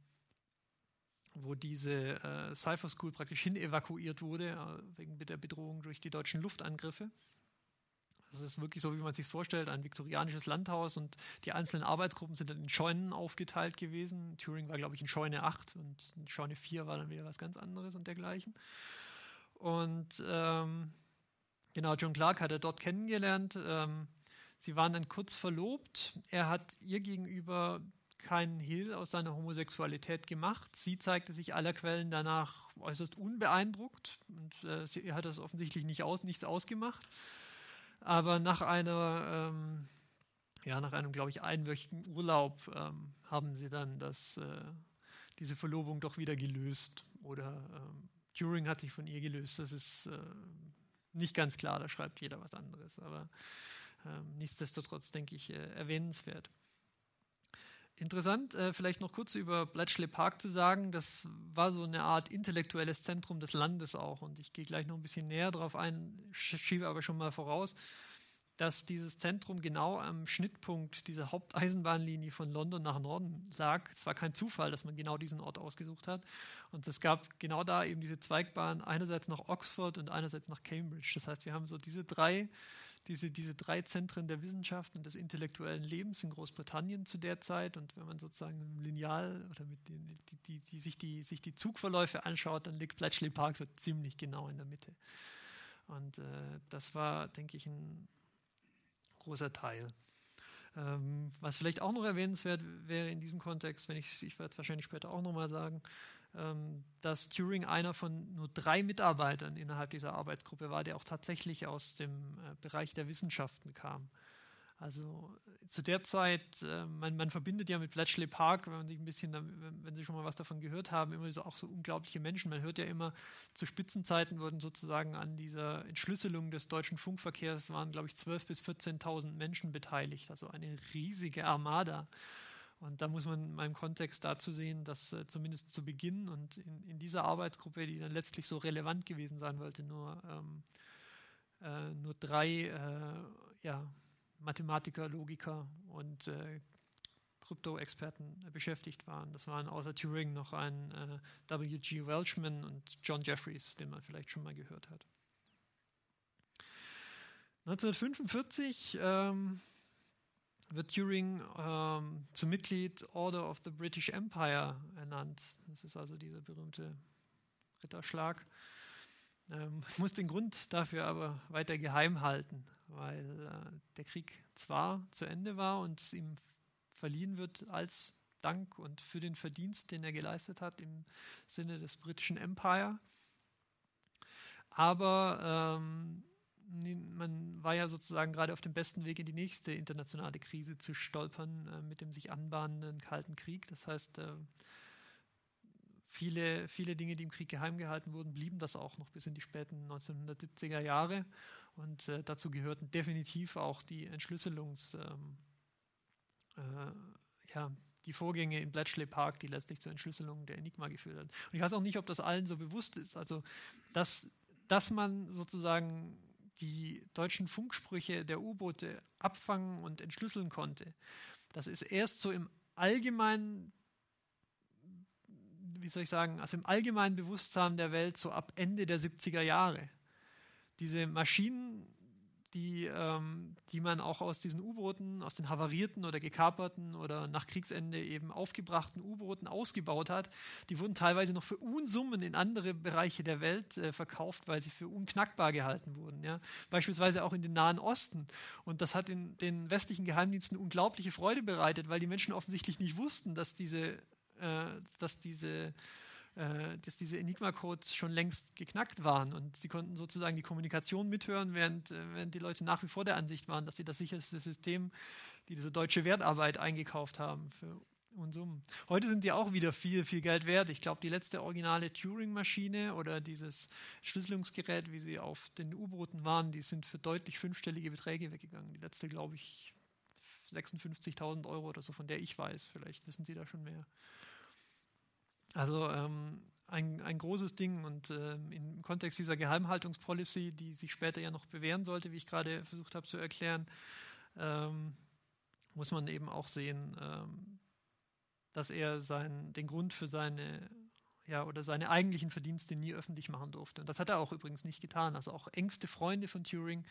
wo diese äh, Cypher School praktisch hin evakuiert wurde, äh, wegen der Bedrohung durch die deutschen Luftangriffe. Das ist wirklich so, wie man sich vorstellt, ein viktorianisches Landhaus und die einzelnen Arbeitsgruppen sind dann in Scheunen aufgeteilt gewesen. Turing war, glaube ich, in Scheune 8 und in Scheune 4 war dann wieder was ganz anderes und dergleichen. Und ähm, genau, John Clark hat er dort kennengelernt. Ähm, sie waren dann kurz verlobt. Er hat ihr gegenüber keinen Hehl aus seiner Homosexualität gemacht. Sie zeigte sich aller Quellen danach äußerst unbeeindruckt und äh, sie hat das offensichtlich nicht aus, nichts ausgemacht. Aber nach einer, ähm, ja, nach einem, glaube ich, einwöchigen Urlaub ähm, haben sie dann das, äh, diese Verlobung doch wieder gelöst. Oder ähm, Turing hat sich von ihr gelöst. Das ist äh, nicht ganz klar, da schreibt jeder was anderes. Aber ähm, nichtsdestotrotz, denke ich, äh, erwähnenswert. Interessant, äh, vielleicht noch kurz über Bletchley Park zu sagen. Das war so eine Art intellektuelles Zentrum des Landes auch. Und ich gehe gleich noch ein bisschen näher darauf ein, schiebe aber schon mal voraus, dass dieses Zentrum genau am Schnittpunkt dieser Haupteisenbahnlinie von London nach Norden lag. Es war kein Zufall, dass man genau diesen Ort ausgesucht hat. Und es gab genau da eben diese Zweigbahn, einerseits nach Oxford und einerseits nach Cambridge. Das heißt, wir haben so diese drei diese, diese drei Zentren der Wissenschaft und des intellektuellen Lebens in Großbritannien zu der Zeit. Und wenn man sozusagen lineal oder mit den, die, die, die, sich, die, sich die Zugverläufe anschaut, dann liegt Bletchley Park so ziemlich genau in der Mitte. Und äh, das war, denke ich, ein großer Teil. Ähm, was vielleicht auch noch erwähnenswert wäre in diesem Kontext, wenn ich, ich werde es wahrscheinlich später auch nochmal sagen, dass Turing einer von nur drei Mitarbeitern innerhalb dieser Arbeitsgruppe war, der auch tatsächlich aus dem äh, Bereich der Wissenschaften kam. Also äh, zu der Zeit, äh, man, man, verbindet ja mit Bletchley Park, wenn man sich ein bisschen, wenn Sie schon mal was davon gehört haben, immer so auch so unglaubliche Menschen. Man hört ja immer, zu Spitzenzeiten wurden sozusagen an dieser Entschlüsselung des deutschen Funkverkehrs waren, glaube ich, 12.000 bis 14.000 Menschen beteiligt, also eine riesige Armada. Und da muss man in meinem Kontext dazu sehen, dass äh, zumindest zu Beginn und in, in, dieser Arbeitsgruppe, die dann letztlich so relevant gewesen sein wollte, nur, ähm, äh, nur drei äh, ja, Mathematiker, Logiker und äh, Krypto-Experten beschäftigt waren. Das waren außer Turing noch ein äh, W.G. Welchman und John Jeffries, den man vielleicht schon mal gehört hat. 1945 ähm, wird Turing ähm, zum Mitglied Order of the British Empire ernannt. Das ist also dieser berühmte Ritterschlag. Ähm, muss den Grund dafür aber weiter geheim halten, weil äh, der Krieg zwar zu Ende war und es ihm verliehen wird als Dank und für den Verdienst, den er geleistet hat im Sinne des britischen Empire. Aber ähm, man war ja sozusagen gerade auf dem besten Weg in die nächste internationale Krise zu stolpern äh, mit dem sich anbahnenden Kalten Krieg. Das heißt, äh, viele, viele Dinge, die im Krieg geheim gehalten wurden, blieben das auch noch bis in die späten 1970er Jahre. Und äh, dazu gehörten definitiv auch die Entschlüsselungs, ähm, äh, ja, die Vorgänge in Bletchley Park, die letztlich zur Entschlüsselung der Enigma geführt haben. Und ich weiß auch nicht, ob das allen so bewusst ist. Also, dass, dass man sozusagen die deutschen Funksprüche der U-Boote abfangen und entschlüsseln konnte. Das ist erst so im allgemeinen, wie soll ich sagen, also im allgemeinen Bewusstsein der Welt so ab Ende der 70er Jahre. Diese Maschinen die, ähm, die man auch aus diesen U-Booten, aus den havarierten oder gekaperten oder nach Kriegsende eben aufgebrachten U-Booten ausgebaut hat, die wurden teilweise noch für Unsummen in andere Bereiche der Welt äh, verkauft, weil sie für unknackbar gehalten wurden. Ja? Beispielsweise auch in den Nahen Osten. Und das hat in den westlichen Geheimdiensten unglaubliche Freude bereitet, weil die Menschen offensichtlich nicht wussten, dass diese, äh, dass diese äh, dass diese Enigma-Codes schon längst geknackt waren und sie konnten sozusagen die Kommunikation mithören, während, äh, während die Leute nach wie vor der Ansicht waren, dass sie das sicherste System, die diese deutsche Wertarbeit eingekauft haben für Unsummen. Heute sind die auch wieder viel, viel Geld wert. Ich glaube, die letzte originale Turing-Maschine oder dieses Schlüsselungsgerät, wie sie auf den U-Booten waren, die sind für deutlich fünfstellige Beträge weggegangen. Die letzte, glaube ich, 56.000 Euro oder so, von der ich weiß. Vielleicht wissen Sie da schon mehr. Also ähm, ein, ein großes Ding und ähm, im Kontext dieser Geheimhaltungspolicy, die sich später ja noch bewähren sollte, wie ich gerade versucht habe zu erklären, ähm, muss man eben auch sehen, ähm, dass er sein, den Grund für seine ja, oder seine eigentlichen Verdienste nie öffentlich machen durfte. Und das hat er auch übrigens nicht getan. Also auch engste Freunde von Turing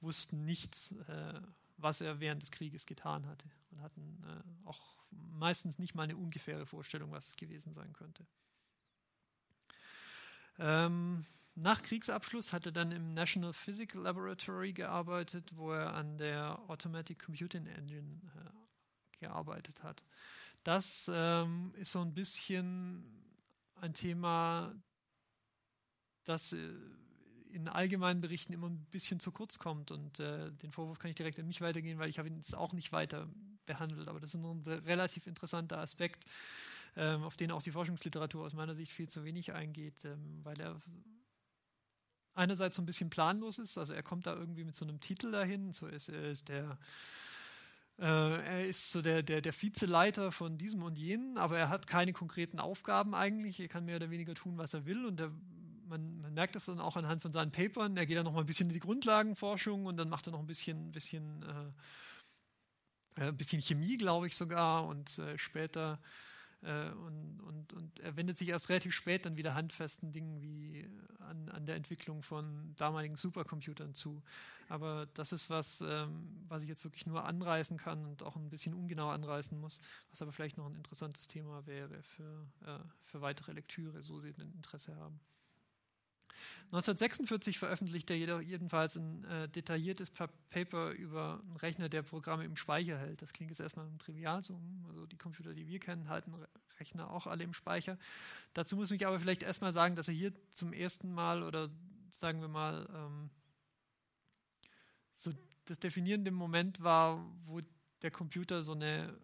wussten nichts, äh, was er während des Krieges getan hatte und hatten äh, auch meistens nicht mal eine ungefähre Vorstellung, was es gewesen sein könnte. Ähm, nach Kriegsabschluss hat er dann im National Physical Laboratory gearbeitet, wo er an der Automatic Computing Engine äh, gearbeitet hat. Das ähm, ist so ein bisschen ein Thema, das äh, in allgemeinen Berichten immer ein bisschen zu kurz kommt. Und äh, den Vorwurf kann ich direkt an mich weitergehen, weil ich habe ihn jetzt auch nicht weiter behandelt. Aber das ist ein relativ interessanter Aspekt, ähm, auf den auch die Forschungsliteratur aus meiner Sicht viel zu wenig eingeht, ähm, weil er einerseits so ein bisschen planlos ist. Also er kommt da irgendwie mit so einem Titel dahin. So ist, er ist der äh, er ist so der, der, der Vizeleiter von diesem und jenem, aber er hat keine konkreten Aufgaben eigentlich. Er kann mehr oder weniger tun, was er will und er man, man, merkt das dann auch anhand von seinen Papern. Er geht dann noch mal ein bisschen in die Grundlagenforschung und dann macht er noch ein bisschen, bisschen äh, äh, ein bisschen Chemie, glaube ich sogar, und äh, später äh, und, und, und er wendet sich erst relativ spät dann wieder handfesten Dingen wie äh, an, an der Entwicklung von damaligen Supercomputern zu. Aber das ist was, ähm, was ich jetzt wirklich nur anreißen kann und auch ein bisschen ungenau anreißen muss, was aber vielleicht noch ein interessantes Thema wäre für, äh, für weitere Lektüre, so Sie ein Interesse haben. 1946 veröffentlichte er jedenfalls ein äh, detailliertes Paper über einen Rechner, der Programme im Speicher hält. Das klingt jetzt erstmal trivial, so, hm, also die Computer, die wir kennen, halten Rechner auch alle im Speicher. Dazu muss ich aber vielleicht erstmal sagen, dass er hier zum ersten Mal oder sagen wir mal ähm, so das definierende Moment war, wo der Computer so, eine,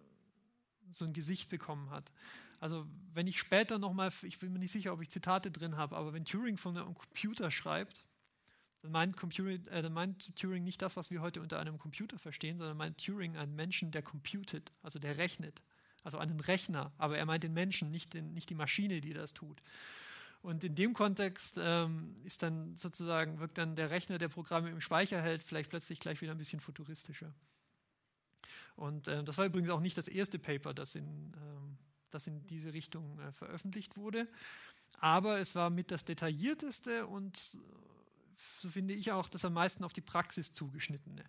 so ein Gesicht bekommen hat. Also wenn ich später nochmal, ich bin mir nicht sicher, ob ich Zitate drin habe, aber wenn Turing von einem Computer schreibt, dann meint, Computer, äh, dann meint Turing nicht das, was wir heute unter einem Computer verstehen, sondern meint Turing einen Menschen, der computed, also der rechnet, also einen Rechner. Aber er meint den Menschen, nicht, den, nicht die Maschine, die das tut. Und in dem Kontext ähm, ist dann sozusagen, wirkt dann der Rechner, der Programme im Speicher hält, vielleicht plötzlich gleich wieder ein bisschen futuristischer. Und äh, das war übrigens auch nicht das erste Paper, das in, ähm, das in diese Richtung äh, veröffentlicht wurde. Aber es war mit das detaillierteste und so finde ich auch das am meisten auf die Praxis zugeschnittene.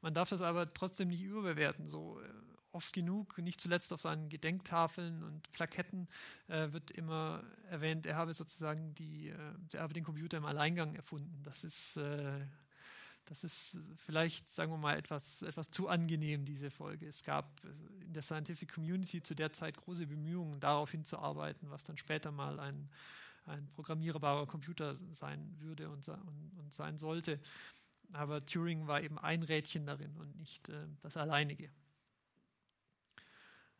Man darf das aber trotzdem nicht überbewerten. So äh, oft genug, nicht zuletzt auf seinen Gedenktafeln und Plaketten äh, wird immer erwähnt, er habe sozusagen die, äh, er habe den Computer im Alleingang erfunden. Das ist, äh, das ist vielleicht, sagen wir mal, etwas, etwas zu angenehm, diese Folge. Es gab in der Scientific Community zu der Zeit große Bemühungen, darauf hinzuarbeiten, was dann später mal ein, ein programmierbarer Computer sein würde und, und, und sein sollte. Aber Turing war eben ein Rädchen darin und nicht äh, das alleinige.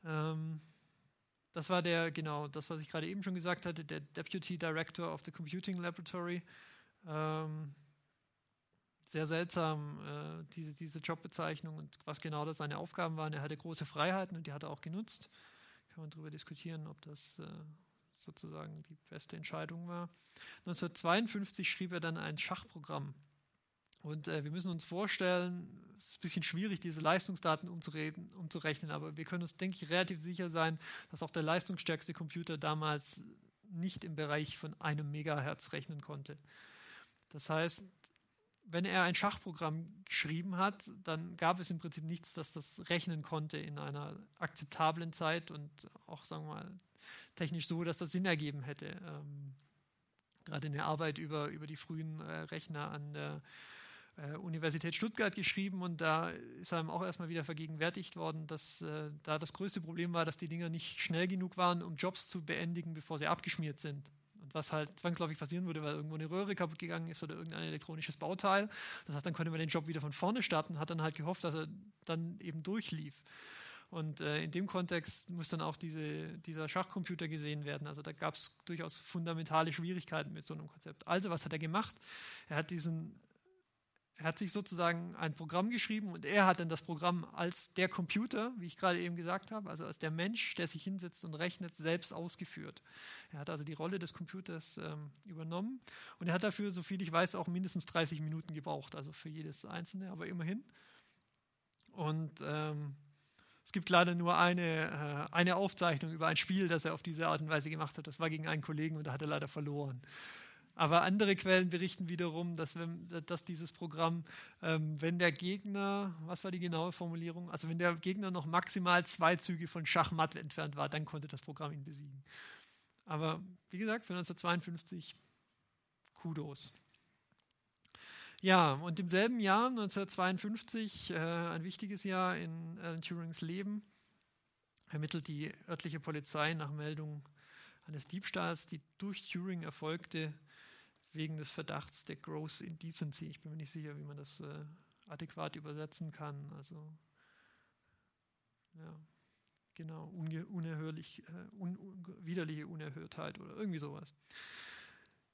Ähm, das war der, genau, das, was ich gerade eben schon gesagt hatte, der Deputy Director of the Computing Laboratory. Ähm, sehr seltsam, äh, diese, diese Jobbezeichnung und was genau das seine Aufgaben waren. Er hatte große Freiheiten und die hat er auch genutzt. Kann man darüber diskutieren, ob das äh, sozusagen die beste Entscheidung war. 1952 schrieb er dann ein Schachprogramm und äh, wir müssen uns vorstellen, es ist ein bisschen schwierig, diese Leistungsdaten umzureden, umzurechnen, aber wir können uns, denke ich, relativ sicher sein, dass auch der leistungsstärkste Computer damals nicht im Bereich von einem Megahertz rechnen konnte. Das heißt, wenn er ein Schachprogramm geschrieben hat, dann gab es im Prinzip nichts, das das rechnen konnte in einer akzeptablen Zeit und auch, sagen wir mal, technisch so, dass das Sinn ergeben hätte. Ähm, gerade in der Arbeit über, über die frühen äh, Rechner an der äh, Universität Stuttgart geschrieben und da ist einem auch erstmal wieder vergegenwärtigt worden, dass äh, da das größte Problem war, dass die Dinger nicht schnell genug waren, um Jobs zu beendigen, bevor sie abgeschmiert sind. Was halt zwangsläufig passieren würde, weil irgendwo eine Röhre kaputt gegangen ist oder irgendein elektronisches Bauteil. Das heißt, dann konnte man den Job wieder von vorne starten hat dann halt gehofft, dass er dann eben durchlief. Und äh, in dem Kontext muss dann auch diese, dieser Schachcomputer gesehen werden. Also da gab es durchaus fundamentale Schwierigkeiten mit so einem Konzept. Also was hat er gemacht? Er hat diesen er hat sich sozusagen ein Programm geschrieben und er hat dann das Programm als der Computer, wie ich gerade eben gesagt habe, also als der Mensch, der sich hinsetzt und rechnet, selbst ausgeführt. Er hat also die Rolle des Computers ähm, übernommen und er hat dafür, soviel ich weiß, auch mindestens 30 Minuten gebraucht, also für jedes einzelne, aber immerhin. Und ähm, es gibt leider nur eine, äh, eine Aufzeichnung über ein Spiel, das er auf diese Art und Weise gemacht hat. Das war gegen einen Kollegen und da hat er leider verloren. Aber andere Quellen berichten wiederum, dass, wenn, dass dieses Programm, ähm, wenn der Gegner, was war die genaue Formulierung? Also wenn der Gegner noch maximal zwei Züge von Schachmatt entfernt war, dann konnte das Programm ihn besiegen. Aber wie gesagt, für 1952 Kudos. Ja, und im selben Jahr, 1952, äh, ein wichtiges Jahr in Alan Turings Leben, ermittelt die örtliche Polizei nach Meldung eines Diebstahls, die durch Turing erfolgte, wegen des Verdachts der Gross Indecency. Ich bin mir nicht sicher, wie man das äh, adäquat übersetzen kann. Also, ja, genau, unerhörlich, äh, un widerliche Unerhörtheit oder irgendwie sowas.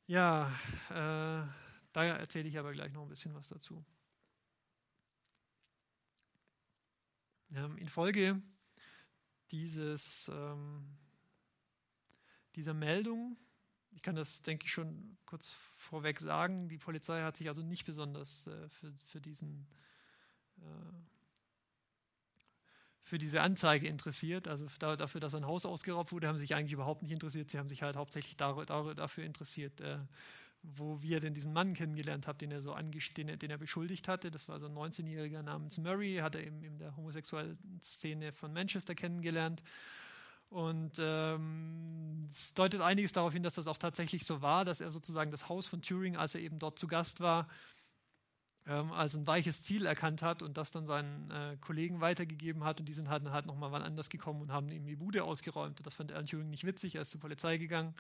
Ja, äh, da erzähle ich aber gleich noch ein bisschen was dazu. Ähm, infolge dieses, ähm, dieser Meldung ich kann das, denke ich, schon kurz vorweg sagen. Die Polizei hat sich also nicht besonders äh, für, für, diesen, äh, für diese Anzeige interessiert. Also da, dafür, dass ein Haus ausgeraubt wurde, haben sie sich eigentlich überhaupt nicht interessiert. Sie haben sich halt hauptsächlich dafür interessiert, äh, wo wir denn diesen Mann kennengelernt haben, den er so den den er beschuldigt hatte. Das war so ein 19-Jähriger namens Murray, hat er eben in der homosexuellen Szene von Manchester kennengelernt. Und ähm, es deutet einiges darauf hin, dass das auch tatsächlich so war, dass er sozusagen das Haus von Turing, als er eben dort zu Gast war, ähm, als ein weiches Ziel erkannt hat und das dann seinen äh, Kollegen weitergegeben hat. Und die sind halt, halt nochmal wann anders gekommen und haben ihm die Bude ausgeräumt. Und das fand Alan Turing nicht witzig, er ist zur Polizei gegangen.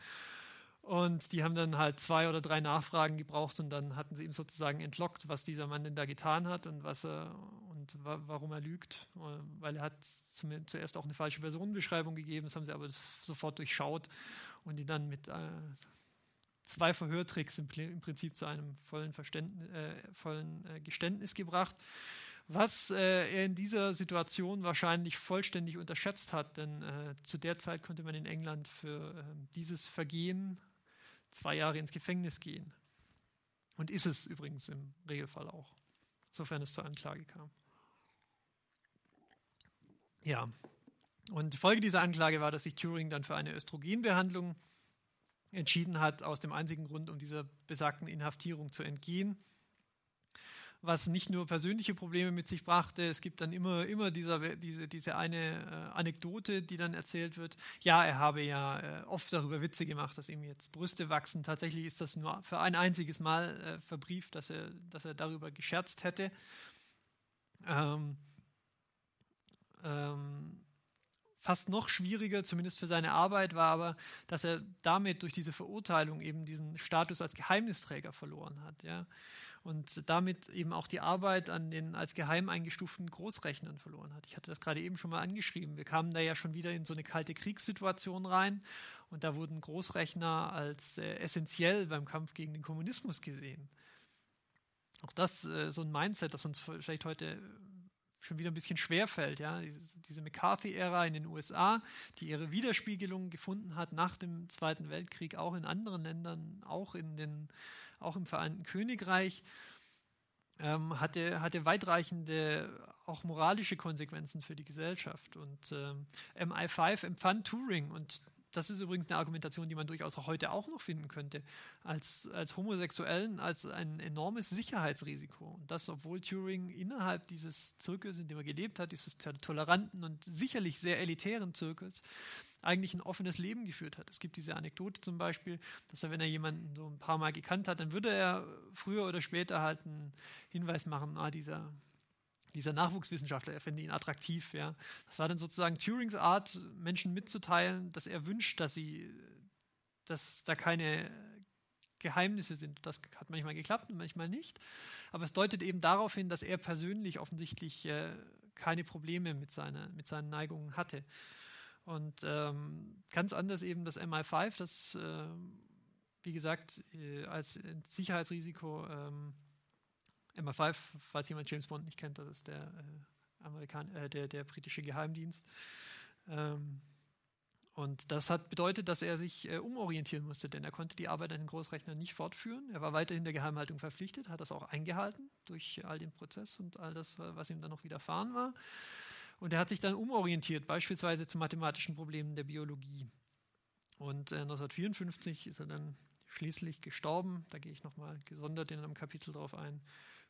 Und die haben dann halt zwei oder drei Nachfragen gebraucht und dann hatten sie ihm sozusagen entlockt, was dieser Mann denn da getan hat und was er und wa warum er lügt, äh, weil er hat zuerst auch eine falsche Personenbeschreibung gegeben, das haben sie aber sofort durchschaut und ihn dann mit äh, zwei Verhörtricks im, im, Prinzip zu einem vollen, äh, vollen äh, Geständnis gebracht, was äh, er in dieser Situation wahrscheinlich vollständig unterschätzt hat, denn äh, zu der Zeit konnte man in England für ähm, dieses Vergehen zwei Jahre ins Gefängnis gehen. Und ist es übrigens im Regelfall auch, sofern es zur Anklage kam. Ja, und die Folge dieser Anklage war, dass sich Turing dann für eine Östrogenbehandlung entschieden hat, aus dem einzigen Grund, um dieser besagten Inhaftierung zu entgehen was nicht nur persönliche Probleme mit sich brachte. Es gibt dann immer, immer dieser, diese, diese eine äh, Anekdote, die dann erzählt wird. Ja, er habe ja äh, oft darüber Witze gemacht, dass ihm jetzt Brüste wachsen. Tatsächlich ist das nur für ein einziges Mal äh, verbrieft, dass er, dass er darüber gescherzt hätte. Ähm, ähm, fast noch schwieriger, zumindest für seine Arbeit, war aber, dass er damit durch diese Verurteilung eben diesen Status als Geheimnisträger verloren hat. Ja und damit eben auch die Arbeit an den als geheim eingestuften Großrechnern verloren hat. Ich hatte das gerade eben schon mal angeschrieben. Wir kamen da ja schon wieder in so eine kalte Kriegssituation rein und da wurden Großrechner als äh, essentiell beim Kampf gegen den Kommunismus gesehen. Auch das äh, so ein Mindset, das uns vielleicht heute schon wieder ein bisschen schwerfällt. Ja? Diese McCarthy-Ära in den USA, die ihre Widerspiegelung gefunden hat nach dem Zweiten Weltkrieg, auch in anderen Ländern, auch in den auch im Vereinten Königreich, ähm, hatte, hatte weitreichende, auch moralische Konsequenzen für die Gesellschaft. Und ähm, MI5 empfand Turing und das ist übrigens eine Argumentation, die man durchaus auch heute auch noch finden könnte, als, als Homosexuellen als ein enormes Sicherheitsrisiko. Und das, obwohl Turing innerhalb dieses Zirkels, in dem er gelebt hat, dieses toleranten und sicherlich sehr elitären Zirkels, eigentlich ein offenes Leben geführt hat. Es gibt diese Anekdote zum Beispiel, dass er, wenn er jemanden so ein paar Mal gekannt hat, dann würde er früher oder später halt einen Hinweis machen, ah, dieser, dieser Nachwuchswissenschaftler, er fände ihn attraktiv. Ja. Das war dann sozusagen Turings Art, Menschen mitzuteilen, dass er wünscht, dass sie, dass da keine Geheimnisse sind. Das hat manchmal geklappt und manchmal nicht. Aber es deutet eben darauf hin, dass er persönlich offensichtlich äh, keine Probleme mit, seiner, mit seinen Neigungen hatte. Und ähm, ganz anders eben das MI5, das, äh, wie gesagt, äh, als Sicherheitsrisiko, ähm, MI5, falls jemand James Bond nicht kennt, das ist der, äh, Amerikan äh, der, der britische Geheimdienst. Ähm, und das hat bedeutet, dass er sich äh, umorientieren musste, denn er konnte die Arbeit an den Großrechnern nicht fortführen. Er war weiterhin der Geheimhaltung verpflichtet, hat das auch eingehalten durch all den Prozess und all das, was ihm dann noch widerfahren war. Und er hat sich dann umorientiert, beispielsweise zu mathematischen Problemen der Biologie. Und äh, 1954 ist er dann schließlich gestorben. Da gehe ich nochmal gesondert in einem Kapitel drauf ein.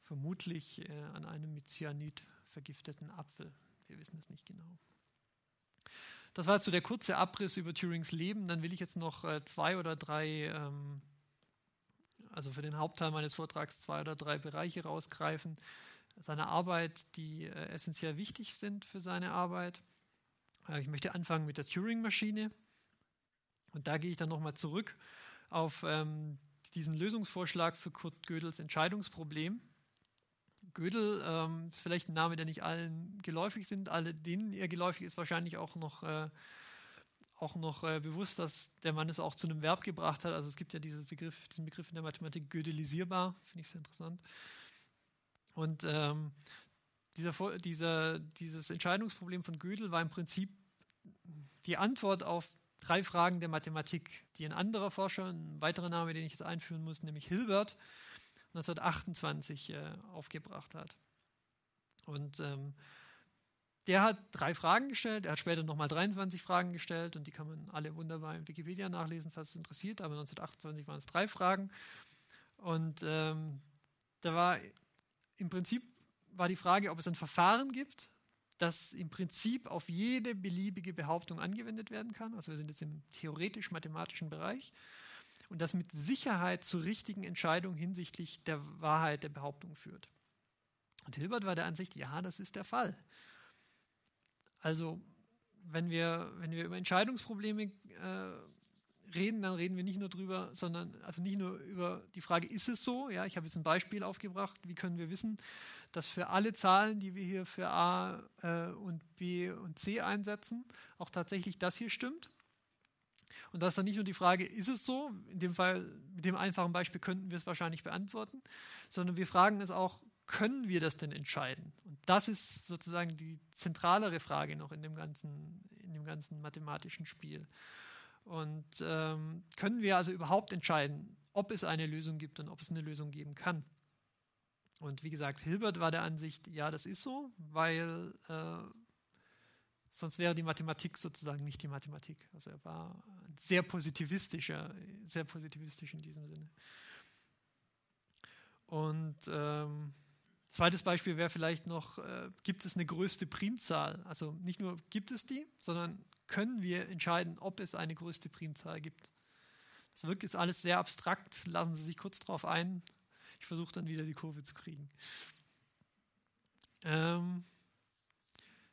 Vermutlich äh, an einem mit Cyanid vergifteten Apfel. Wir wissen es nicht genau. Das war jetzt so der kurze Abriss über Turings Leben. Dann will ich jetzt noch äh, zwei oder drei, ähm, also für den Hauptteil meines Vortrags zwei oder drei Bereiche rausgreifen seiner Arbeit, die äh, essentiell wichtig sind für seine Arbeit. Äh, ich möchte anfangen mit der Turing-Maschine. Und da gehe ich dann nochmal zurück auf ähm, diesen Lösungsvorschlag für Kurt Gödels Entscheidungsproblem. Gödel ähm, ist vielleicht ein Name, der nicht allen geläufig sind. Alle, denen er geläufig ist, wahrscheinlich auch noch, äh, auch noch äh, bewusst, dass der Mann es auch zu einem Verb gebracht hat. Also es gibt ja diesen Begriff, diesen Begriff in der Mathematik gödelisierbar, finde ich sehr interessant. Und ähm, dieser, dieser, dieses Entscheidungsproblem von Gödel war im Prinzip die Antwort auf drei Fragen der Mathematik, die ein anderer Forscher, ein weiterer Name, den ich jetzt einführen muss, nämlich Hilbert, 1928 äh, aufgebracht hat. Und ähm, der hat drei Fragen gestellt, er hat später nochmal 23 Fragen gestellt und die kann man alle wunderbar in Wikipedia nachlesen, falls es interessiert, aber 1928 waren es drei Fragen. Und ähm, da war im Prinzip war die Frage, ob es ein Verfahren gibt, das im Prinzip auf jede beliebige Behauptung angewendet werden kann. Also wir sind jetzt im theoretisch-mathematischen Bereich. Und das mit Sicherheit zur richtigen Entscheidung hinsichtlich der Wahrheit der Behauptung führt. Und Hilbert war der Ansicht, ja, das ist der Fall. Also wenn wir, wenn wir über Entscheidungsprobleme äh, reden, dann reden wir nicht nur drüber, sondern also nicht nur über die Frage, ist es so? Ja, ich habe jetzt ein Beispiel aufgebracht. Wie können wir wissen, dass für alle Zahlen, die wir hier für A äh, und B und C einsetzen, auch tatsächlich das hier stimmt? Und das ist dann nicht nur die Frage, ist es so? In dem Fall, mit dem einfachen Beispiel könnten wir es wahrscheinlich beantworten, sondern wir fragen es auch, können wir das denn entscheiden? Und das ist sozusagen die zentralere Frage noch in dem ganzen, in dem ganzen mathematischen Spiel. Und ähm, können wir also überhaupt entscheiden, ob es eine Lösung gibt und ob es eine Lösung geben kann? Und wie gesagt, Hilbert war der Ansicht, ja, das ist so, weil äh, Sonst wäre die Mathematik sozusagen nicht die Mathematik. Also er war sehr positivistischer, sehr positivistisch in diesem Sinne. Und ähm, zweites Beispiel wäre vielleicht noch, äh, gibt es eine größte Primzahl? Also nicht nur gibt es die, sondern können wir entscheiden, ob es eine größte Primzahl gibt. Das wirkt jetzt alles sehr abstrakt, lassen Sie sich kurz darauf ein. Ich versuche dann wieder die Kurve zu kriegen. Ähm,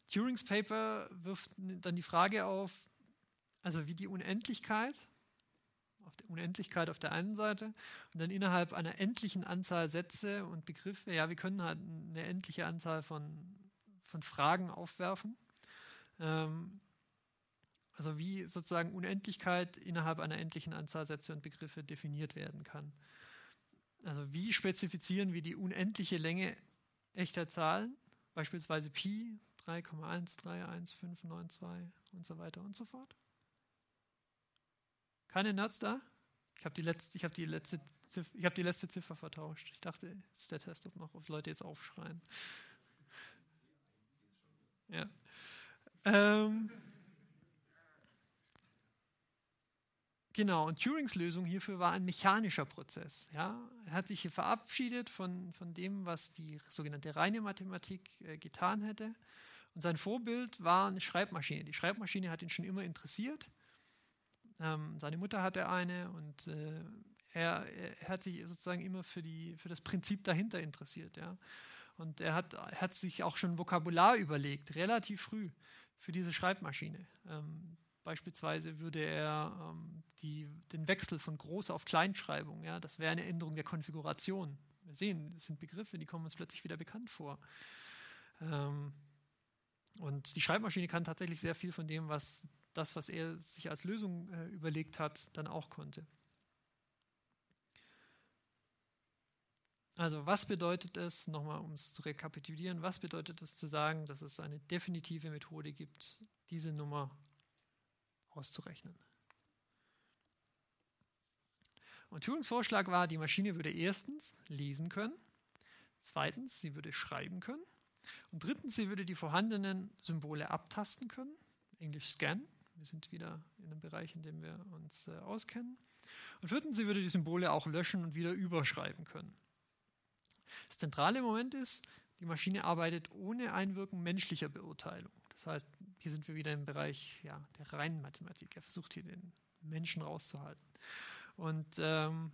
Turings Paper wirft dann die Frage auf, also wie die Unendlichkeit, auf die Unendlichkeit auf der einen Seite und dann innerhalb einer endlichen Anzahl Sätze und Begriffe, ja, wir können halt eine endliche Anzahl von, von Fragen aufwerfen. Ähm, also wie sozusagen Unendlichkeit innerhalb einer endlichen Anzahl Sätze und Begriffe definiert werden kann. Also wie spezifizieren wir die unendliche Länge echter Zahlen, beispielsweise Pi 3,1311592 und so weiter und so fort. Keine Nerds da? Ich habe die, letzte, hab die, letzte hab die letzte Ziffer vertauscht. Ich dachte, das ist der Test, ob noch ob Leute jetzt aufschreien. Ja. Ähm, Genau, und Turings Lösung hierfür war ein mechanischer Prozess. Ja? Er hat sich hier verabschiedet von, von dem, was die sogenannte reine Mathematik äh, getan hätte und sein Vorbild war eine Schreibmaschine. Die Schreibmaschine hat ihn schon immer interessiert. Ähm, seine Mutter hatte eine und äh, er, er, hat sich sozusagen immer für, die, für das Prinzip dahinter interessiert. Ja. Und er hat, hat sich auch schon Vokabular überlegt, relativ früh, für diese Schreibmaschine. Ähm, beispielsweise würde er ähm, die, den Wechsel von Groß- auf Kleinschreibung, ja, das wäre eine Änderung der Konfiguration. Wir sehen, das sind Begriffe, die kommen uns plötzlich wieder bekannt vor. Ähm, und die Schreibmaschine kann tatsächlich sehr viel von dem, was das, was er sich als Lösung äh, überlegt hat, dann auch konnte. Also was bedeutet es, nochmal um es zu rekapitulieren, was bedeutet es zu sagen, dass es eine definitive Methode gibt, diese Nummer auszurechnen? Und Turings Vorschlag war, die Maschine würde erstens lesen können, zweitens, sie würde schreiben können und drittens, sie würde die vorhandenen Symbole abtasten können, Englisch scan. Wir sind wieder in einem Bereich, in dem wir uns äh, auskennen. Und viertens, sie würde die Symbole auch löschen und wieder überschreiben können. Das zentrale Moment ist, die Maschine arbeitet ohne Einwirken menschlicher Beurteilung. Das heißt, hier sind wir wieder im Bereich ja, der reinen Mathematik. Er versucht hier den Menschen rauszuhalten. Und ähm,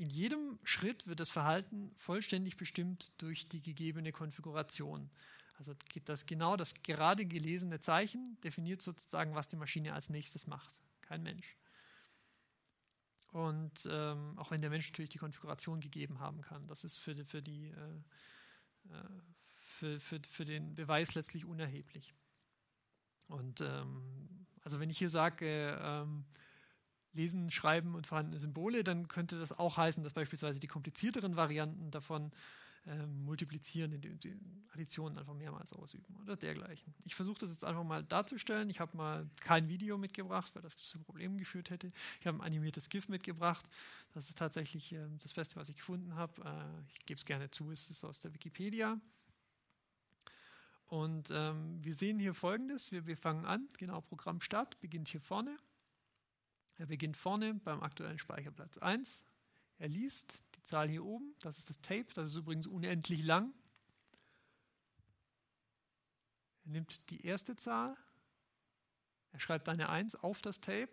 in jedem Schritt wird das Verhalten vollständig bestimmt durch die gegebene Konfiguration. Also das genau das gerade gelesene Zeichen definiert sozusagen, was die Maschine als nächstes macht. Kein Mensch. Und ähm, auch wenn der Mensch natürlich die Konfiguration gegeben haben kann, das ist für, für, die, äh, äh, für, für, für den Beweis letztlich unerheblich. Und ähm, also wenn ich hier sage, ähm, Lesen, Schreiben und vorhandene Symbole, dann könnte das auch heißen, dass beispielsweise die komplizierteren Varianten davon äh, multiplizieren, indem sie Additionen einfach mehrmals ausüben oder dergleichen. Ich versuche das jetzt einfach mal darzustellen. Ich habe mal kein Video mitgebracht, weil das zu Problemen geführt hätte. Ich habe ein animiertes GIF mitgebracht. Das ist tatsächlich äh, das Beste, was ich gefunden habe. Äh, ich gebe es gerne zu, es ist aus der Wikipedia. Und ähm, wir sehen hier folgendes. Wir, wir fangen an, genau, Programm Start, beginnt hier vorne. Er beginnt vorne beim aktuellen Speicherplatz 1. Er liest die Zahl hier oben, das ist das Tape, das ist übrigens unendlich lang. Er nimmt die erste Zahl, er schreibt eine 1 auf das Tape.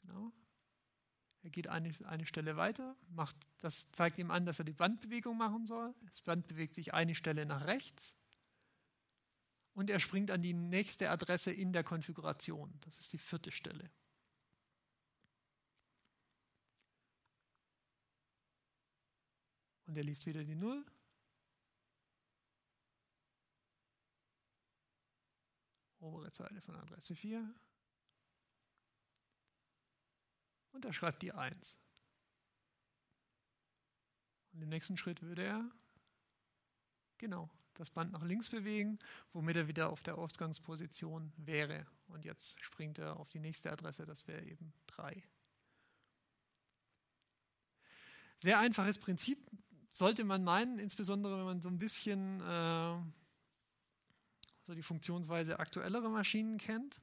Genau. Er geht eine, eine Stelle weiter, macht, das zeigt ihm an, dass er die Bandbewegung machen soll. Das Band bewegt sich eine Stelle nach rechts und er springt an die nächste Adresse in der Konfiguration. Das ist die vierte Stelle. Und er liest wieder die Null. Obere Zeile von Adresse 4. Und er schreibt die 1. Und im nächsten Schritt würde er, genau, das Band nach links bewegen, womit er wieder auf der Ausgangsposition wäre. Und jetzt springt er auf die nächste Adresse, das wäre eben 3. Sehr einfaches Prinzip. sollte man meinen, insbesondere wenn man so ein bisschen äh, so die Funktionsweise aktuellerer Maschinen kennt.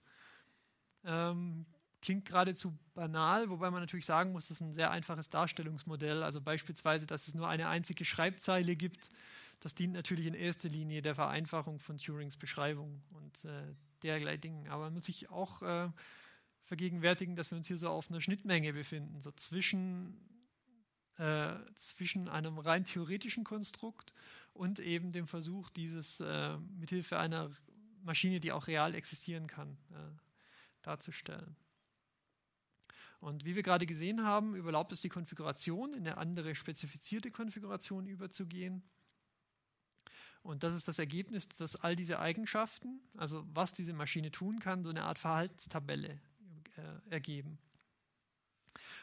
Ähm, klingt geradezu banal, wobei man natürlich sagen muss, das ist ein sehr einfaches Darstellungsmodell. Also beispielsweise, dass es nur eine einzige Schreibzeile gibt, das dient natürlich in erster Linie der Vereinfachung von Turings Beschreibung und äh, derlei Dingen. Aber man muss sich auch äh, vergegenwärtigen, dass wir uns hier so auf einer Schnittmenge befinden, so zwischen, äh, zwischen einem rein theoretischen Konstrukt und eben dem Versuch, dieses äh, mithilfe einer Maschine, die auch real existieren kann, äh, darzustellen. Und wie wir gerade gesehen haben, überlaubt es die Konfiguration, in eine andere spezifizierte Konfiguration überzugehen. Und das ist das Ergebnis, dass all diese Eigenschaften, also was diese Maschine tun kann, so eine Art Verhaltenstabelle äh, ergeben.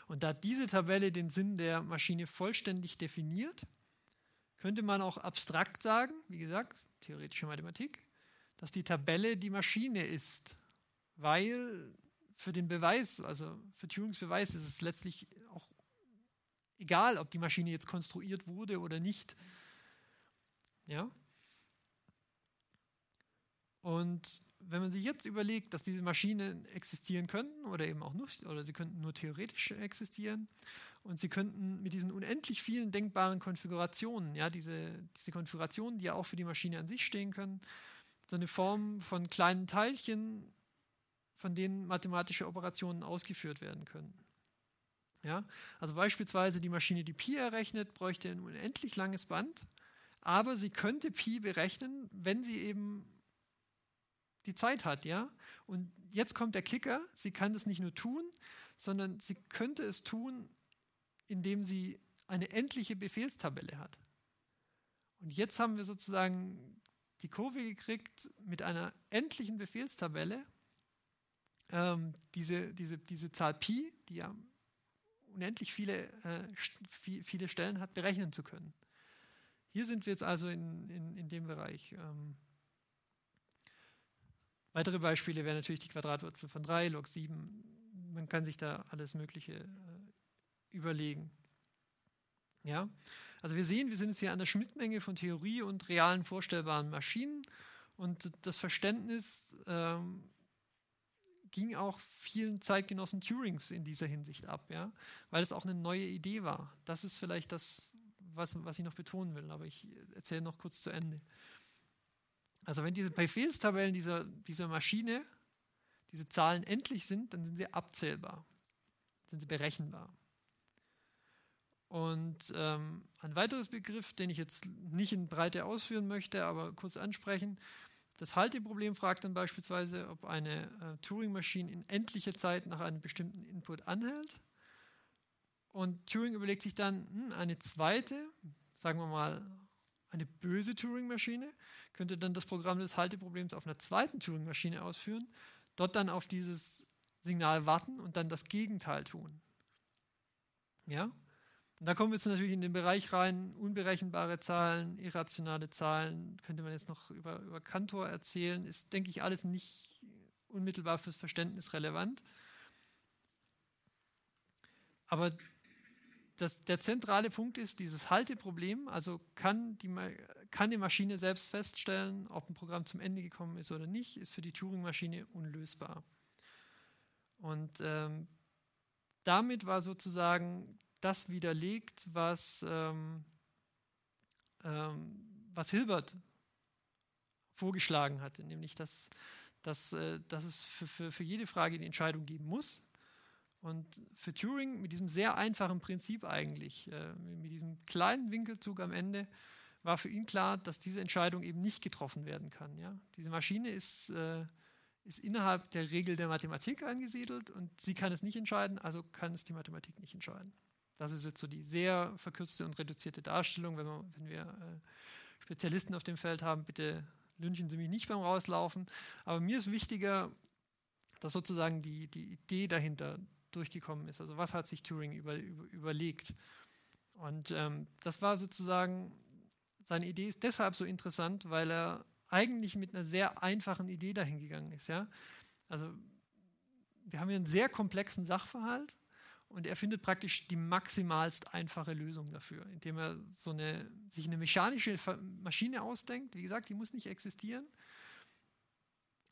Und da diese Tabelle den Sinn der Maschine vollständig definiert, könnte man auch abstrakt sagen, wie gesagt, theoretische Mathematik, dass die Tabelle die Maschine ist, weil für den Beweis, also für Turings Beweis ist es letztlich auch egal, ob die Maschine jetzt konstruiert wurde oder nicht. Ja? Und wenn man sich jetzt überlegt, dass diese Maschinen existieren könnten oder eben auch nicht, oder sie könnten nur theoretisch existieren und sie könnten mit diesen unendlich vielen denkbaren Konfigurationen, ja, diese, diese Konfigurationen, die ja auch für die Maschine an sich stehen können, so eine Form von kleinen Teilchen von denen mathematische Operationen ausgeführt werden können. Ja? Also beispielsweise die Maschine, die Pi errechnet, bräuchte ein unendlich langes Band, aber sie könnte Pi berechnen, wenn sie eben die Zeit hat, ja. Und jetzt kommt der Kicker: Sie kann das nicht nur tun, sondern sie könnte es tun, indem sie eine endliche Befehlstabelle hat. Und jetzt haben wir sozusagen die Kurve gekriegt mit einer endlichen Befehlstabelle ähm, diese, diese, diese Zahl Pi, die ja unendlich viele, äh, viele Stellen hat, berechnen zu können. Hier sind wir jetzt also in, in, in dem Bereich. Ähm, weitere Beispiele wären natürlich die Quadratwurzel von 3, log 7. Man kann sich da alles Mögliche äh, überlegen. Ja? Also wir sehen, wir sind jetzt hier an der Schnittmenge von Theorie und realen vorstellbaren Maschinen und das Verständnis ähm, ging auch vielen Zeitgenossen Turings in dieser Hinsicht ab, ja, weil es auch eine neue Idee war. Das ist vielleicht das, was, was ich noch betonen will, aber ich erzähle noch kurz zu Ende. Also wenn diese Befehlstabellen dieser, dieser Maschine, diese Zahlen endlich sind, dann sind sie abzählbar, sind sie berechenbar. Und ähm, ein weiteres Begriff, den ich jetzt nicht in Breite ausführen möchte, aber kurz ansprechen, das Halteproblem fragt dann beispielsweise, ob eine äh, Turing-Maschine in endlicher Zeit nach einem bestimmten Input anhält. Und Turing überlegt sich dann, hm, eine zweite, sagen wir mal eine böse Turing-Maschine, könnte dann das Programm des Halteproblems auf einer zweiten Turing-Maschine ausführen, dort dann auf dieses Signal warten und dann das Gegenteil tun. Ja? Und da kommen wir jetzt natürlich in den Bereich rein, unberechenbare Zahlen, irrationale Zahlen, könnte man jetzt noch über, über Kantor erzählen, ist, denke ich, alles nicht unmittelbar fürs Verständnis relevant. Aber das, der zentrale Punkt ist dieses Halteproblem, also kann die, kann die Maschine selbst feststellen, ob ein Programm zum Ende gekommen ist oder nicht, ist für die Turing-Maschine unlösbar. Und ähm, damit war sozusagen das widerlegt, was, ähm, ähm, was Hilbert vorgeschlagen hatte, nämlich dass, dass, äh, dass es für, für, für jede Frage die Entscheidung geben muss. Und für Turing mit diesem sehr einfachen Prinzip eigentlich, äh, mit diesem kleinen Winkelzug am Ende, war für ihn klar, dass diese Entscheidung eben nicht getroffen werden kann. Ja? Diese Maschine ist, äh, ist innerhalb der Regel der Mathematik angesiedelt und sie kann es nicht entscheiden, also kann es die Mathematik nicht entscheiden. Das ist jetzt so die sehr verkürzte und reduzierte Darstellung. Wenn, man, wenn wir äh, Spezialisten auf dem Feld haben, bitte lünchen Sie mich nicht beim Rauslaufen. Aber mir ist wichtiger, dass sozusagen die, die Idee dahinter durchgekommen ist. Also was hat sich Turing über, über, überlegt? Und ähm, das war sozusagen, seine Idee ist deshalb so interessant, weil er eigentlich mit einer sehr einfachen Idee dahin gegangen ist. Ja? Also wir haben hier einen sehr komplexen Sachverhalt und er findet praktisch die maximalst einfache Lösung dafür, indem er so eine, sich eine mechanische Maschine ausdenkt. Wie gesagt, die muss nicht existieren.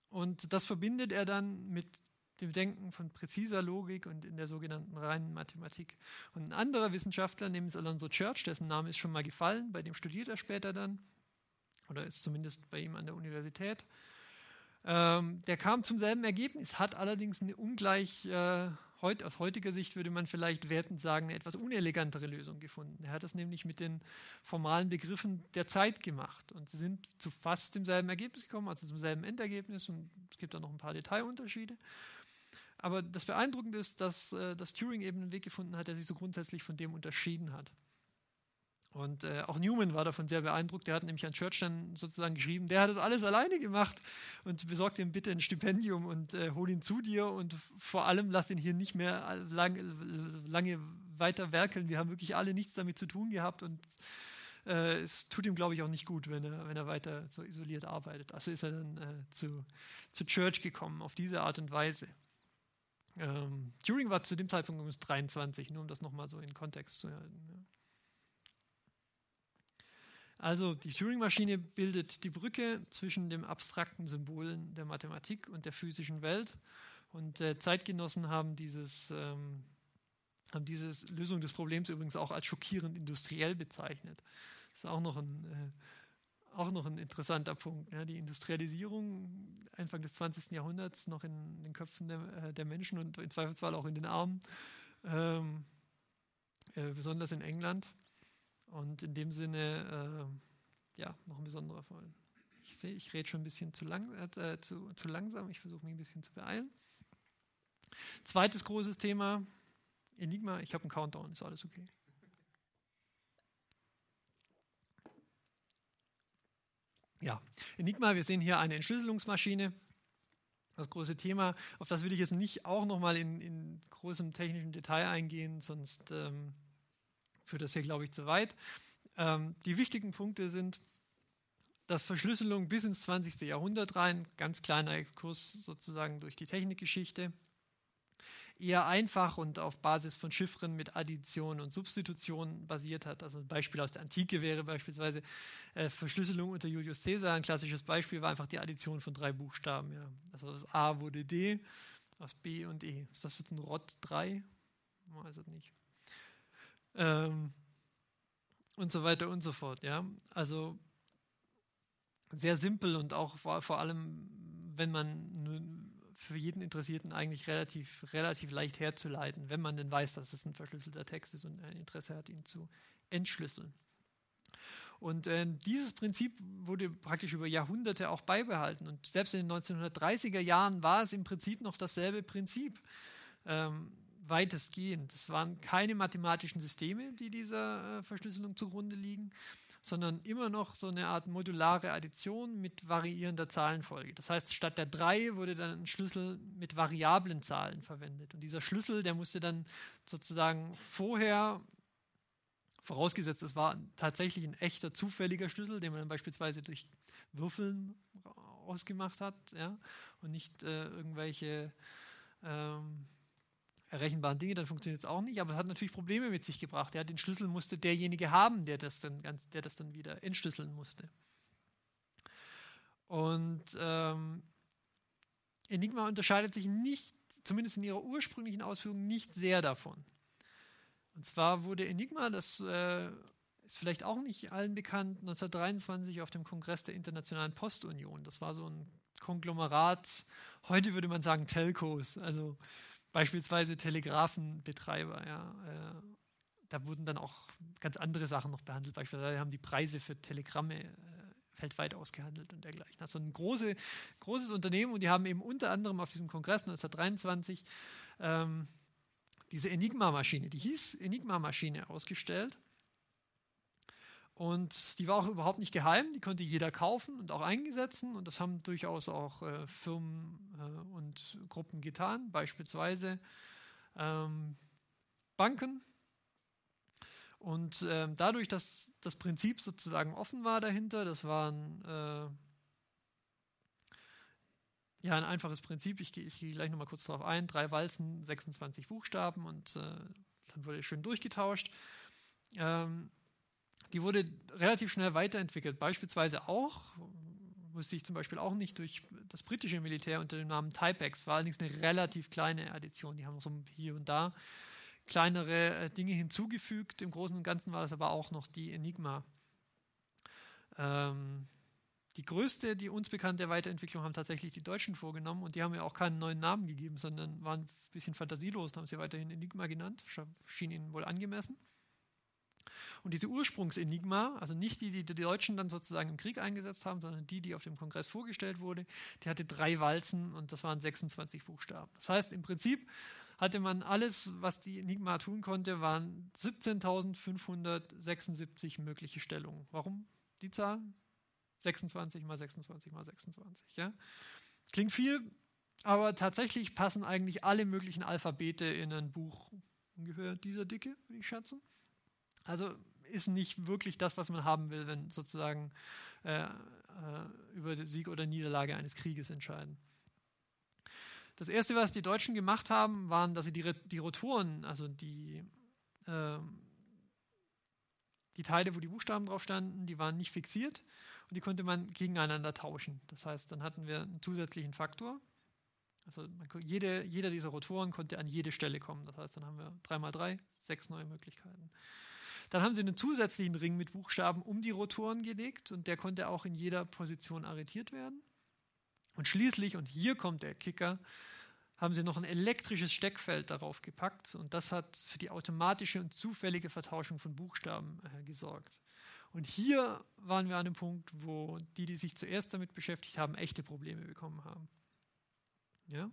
Und das verbindet er dann mit dem Denken von präziser Logik und in der sogenannten reinen Mathematik. Und ein anderer Wissenschaftler, nämlich Alonso Church, dessen Name ist schon mal gefallen, bei dem studiert er später dann, oder ist zumindest bei ihm an der Universität, ähm, der kam zum selben Ergebnis, hat allerdings eine ungleich, äh, heut, aus heutiger Sicht würde man vielleicht wertend sagen, eine etwas unelegantere Lösung gefunden. Er hat das nämlich mit den formalen Begriffen der Zeit gemacht und sie sind zu fast demselben Ergebnis gekommen, also zum selben Endergebnis und es gibt auch noch ein paar Detailunterschiede. Aber das Beeindruckende ist, dass, äh, dass Turing eben einen Weg gefunden hat, der sich so grundsätzlich von dem unterschieden hat. Und äh, auch Newman war davon sehr beeindruckt. Der hat nämlich an Church dann sozusagen geschrieben, der hat das alles alleine gemacht und besorgt ihm bitte ein Stipendium und äh, hol ihn zu dir und vor allem lass ihn hier nicht mehr lang, lange weiter werkeln. Wir haben wirklich alle nichts damit zu tun gehabt und äh, es tut ihm, glaube ich, auch nicht gut, wenn er, wenn er weiter so isoliert arbeitet. Also ist er dann äh, zu, zu Church gekommen, auf diese Art und Weise. Ähm, Turing war zu dem Zeitpunkt übrigens 23, nur um das nochmal so in Kontext zu halten. Ja. Also die Turing-Maschine bildet die Brücke zwischen den abstrakten Symbolen der Mathematik und der physischen Welt. Und äh, Zeitgenossen haben dieses, ähm, haben diese Lösung des Problems übrigens auch als schockierend industriell bezeichnet. Das ist auch noch ein, äh, auch noch ein interessanter Punkt. Ja, die Industrialisierung Anfang des 20. Jahrhunderts noch in den Köpfen der, äh, der Menschen und im Zweifelsfall auch in den Armen, ähm, äh, besonders in England und in dem Sinne, äh, ja, noch ein besonderer Fall. Ich sehe, ich rede schon ein bisschen zu, lang, äh, zu, zu langsam. Ich versuche mich ein bisschen zu beeilen. Zweites großes Thema, Enigma. Ich habe einen Countdown, ist alles okay. Ja, Enigma, wir sehen hier eine Entschlüsselungsmaschine. Das große Thema, auf das will ich jetzt nicht auch nochmal in, in großem technischen Detail eingehen, sonst ähm, führt das hier, glaube ich, zu weit. Ähm, die wichtigen Punkte sind, dass Verschlüsselung bis ins 20. Jahrhundert rein, ganz kleiner Exkurs sozusagen durch die Technikgeschichte, eher einfach und auf Basis von Chiffren mit Addition und Substitution basiert hat. Also ein Beispiel aus der Antike wäre beispielsweise äh, Verschlüsselung unter Julius Caesar. Ein klassisches Beispiel war einfach die Addition von drei Buchstaben. Ja. Also aus A wurde D, aus B und E. Ist das jetzt ein ROT 3? Weiß ich nicht ähm, und so weiter und so fort. Ja? Also sehr simpel und auch vor allem, wenn man für jeden Interessierten eigentlich relativ, relativ leicht herzuleiten, wenn man denn weiß, dass es ein verschlüsselter Text ist und ein Interesse hat, ihn zu entschlüsseln. Und äh, dieses Prinzip wurde praktisch über Jahrhunderte auch beibehalten. Und selbst in den 1930er Jahren war es im Prinzip noch dasselbe Prinzip. Ähm, weitestgehend. Es waren keine mathematischen Systeme, die dieser äh, Verschlüsselung zugrunde liegen, sondern immer noch so eine Art modulare Addition mit variierender Zahlenfolge. Das heißt, statt der 3 wurde dann ein Schlüssel mit variablen Zahlen verwendet. Und dieser Schlüssel, der musste dann sozusagen vorher, vorausgesetzt, es war tatsächlich ein echter zufälliger Schlüssel, den man dann beispielsweise durch Würfeln ausgemacht hat, ja, und nicht äh, irgendwelche ähm, errechenbaren Dinge, dann funktioniert es auch nicht. Aber es hat natürlich Probleme mit sich gebracht. Ja, den Schlüssel musste derjenige haben, der das dann, ganz, der das dann wieder entschlüsseln musste. Und ähm, Enigma unterscheidet sich nicht, zumindest in ihrer ursprünglichen Ausführung, nicht sehr davon. Und zwar wurde Enigma, das äh, ist vielleicht auch nicht allen bekannt, 1923 auf dem Kongress der Internationalen Postunion. Das war so ein Konglomerat, heute würde man sagen Telcos, also beispielsweise Telegrafenbetreiber. Ja, äh, da wurden dann auch ganz andere Sachen noch behandelt. Beispielsweise haben die Preise für Telegramme äh, weltweit ausgehandelt und dergleichen. Also ein große, großes Unternehmen und die haben eben unter anderem auf diesem Kongress 1923 ähm, diese Enigma-Maschine, die hieß Enigma-Maschine, ausgestellt. Und die war auch überhaupt nicht geheim, die konnte jeder kaufen und auch eingesetzen. Und das haben durchaus auch äh, Firmen äh, und Gruppen getan, beispielsweise ähm, Banken. Und äh, dadurch, dass das Prinzip sozusagen offen war dahinter, das waren äh, ja, ein einfaches Prinzip. Ich, ich gehe gleich nochmal kurz darauf ein. Drei Walzen, 26 Buchstaben und äh, dann wurde schön durchgetauscht. Ähm, die wurde relativ schnell weiterentwickelt. Beispielsweise auch, wusste ich zum Beispiel auch nicht, durch das britische Militär unter dem Namen Typex. War allerdings eine relativ kleine Addition. Die haben so hier und da kleinere äh, Dinge hinzugefügt. Im Großen und Ganzen war das aber auch noch die Enigma. Ähm, die größte, die uns bekannte Weiterentwicklung haben tatsächlich die Deutschen vorgenommen und die haben ja auch keinen neuen Namen gegeben, sondern waren ein bisschen fantasielos und haben sie weiterhin Enigma genannt. Schien ihnen wohl angemessen. Und diese Ursprungsenigma, also nicht die, die die Deutschen dann sozusagen im Krieg eingesetzt haben, sondern die, die auf dem Kongress vorgestellt wurde, die hatte drei Walzen und das waren 26 Buchstaben. Das heißt, im Prinzip hatte man alles, was die Enigma tun konnte, waren 17.576 mögliche Stellungen. Warum die Zahl? 26 mal 26 mal 26. Ja? Klingt viel, aber tatsächlich passen eigentlich alle möglichen Alphabete in ein Buch ungefähr dieser Dicke, würde ich schätzen. Also ist nicht wirklich das, was man haben will, wenn sozusagen äh, äh, über den Sieg oder Niederlage eines Krieges entscheiden. Das erste, was die Deutschen gemacht haben, waren, dass sie die, die Rotoren, also die, äh, die Teile, wo die Buchstaben drauf standen, die waren nicht fixiert und die konnte man gegeneinander tauschen. Das heißt, dann hatten wir einen zusätzlichen Faktor. Also man, jede, jeder dieser Rotoren konnte an jede Stelle kommen. Das heißt, dann haben wir 3x3, sechs neue Möglichkeiten. Dann haben sie einen zusätzlichen Ring mit Buchstaben um die Rotoren gelegt und der konnte auch in jeder Position arretiert werden. Und schließlich, und hier kommt der Kicker, haben sie noch ein elektrisches Steckfeld darauf gepackt und das hat für die automatische und zufällige Vertauschung von Buchstaben äh, gesorgt. Und hier waren wir an einem Punkt, wo die, die sich zuerst damit beschäftigt haben, echte Probleme bekommen haben. Ja?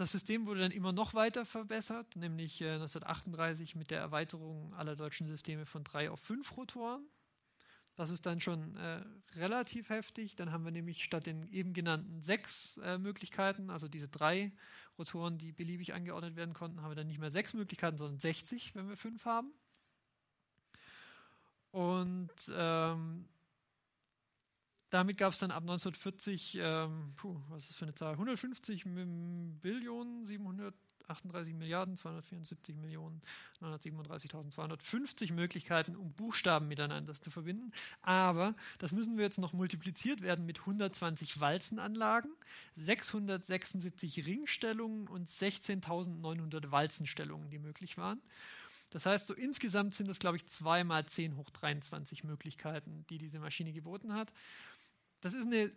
Das System wurde dann immer noch weiter verbessert, nämlich 1938 äh, mit der Erweiterung aller deutschen Systeme von drei auf fünf Rotoren. Das ist dann schon äh, relativ heftig. Dann haben wir nämlich statt den eben genannten sechs äh, Möglichkeiten, also diese drei Rotoren, die beliebig angeordnet werden konnten, haben wir dann nicht mehr sechs Möglichkeiten, sondern 60, wenn wir fünf haben. Und ähm, damit gab es dann ab 1940, ähm, puh, was ist das für eine Zahl? 150 Billionen, 738 Milliarden, 274 Millionen, 937.250 Möglichkeiten, um Buchstaben miteinander zu verbinden. Aber das müssen wir jetzt noch multipliziert werden mit 120 Walzenanlagen, 676 Ringstellungen und 16.900 Walzenstellungen, die möglich waren. Das heißt, so insgesamt sind es, glaube ich, 2 mal 10 hoch 23 Möglichkeiten, die diese Maschine geboten hat. Das ist eine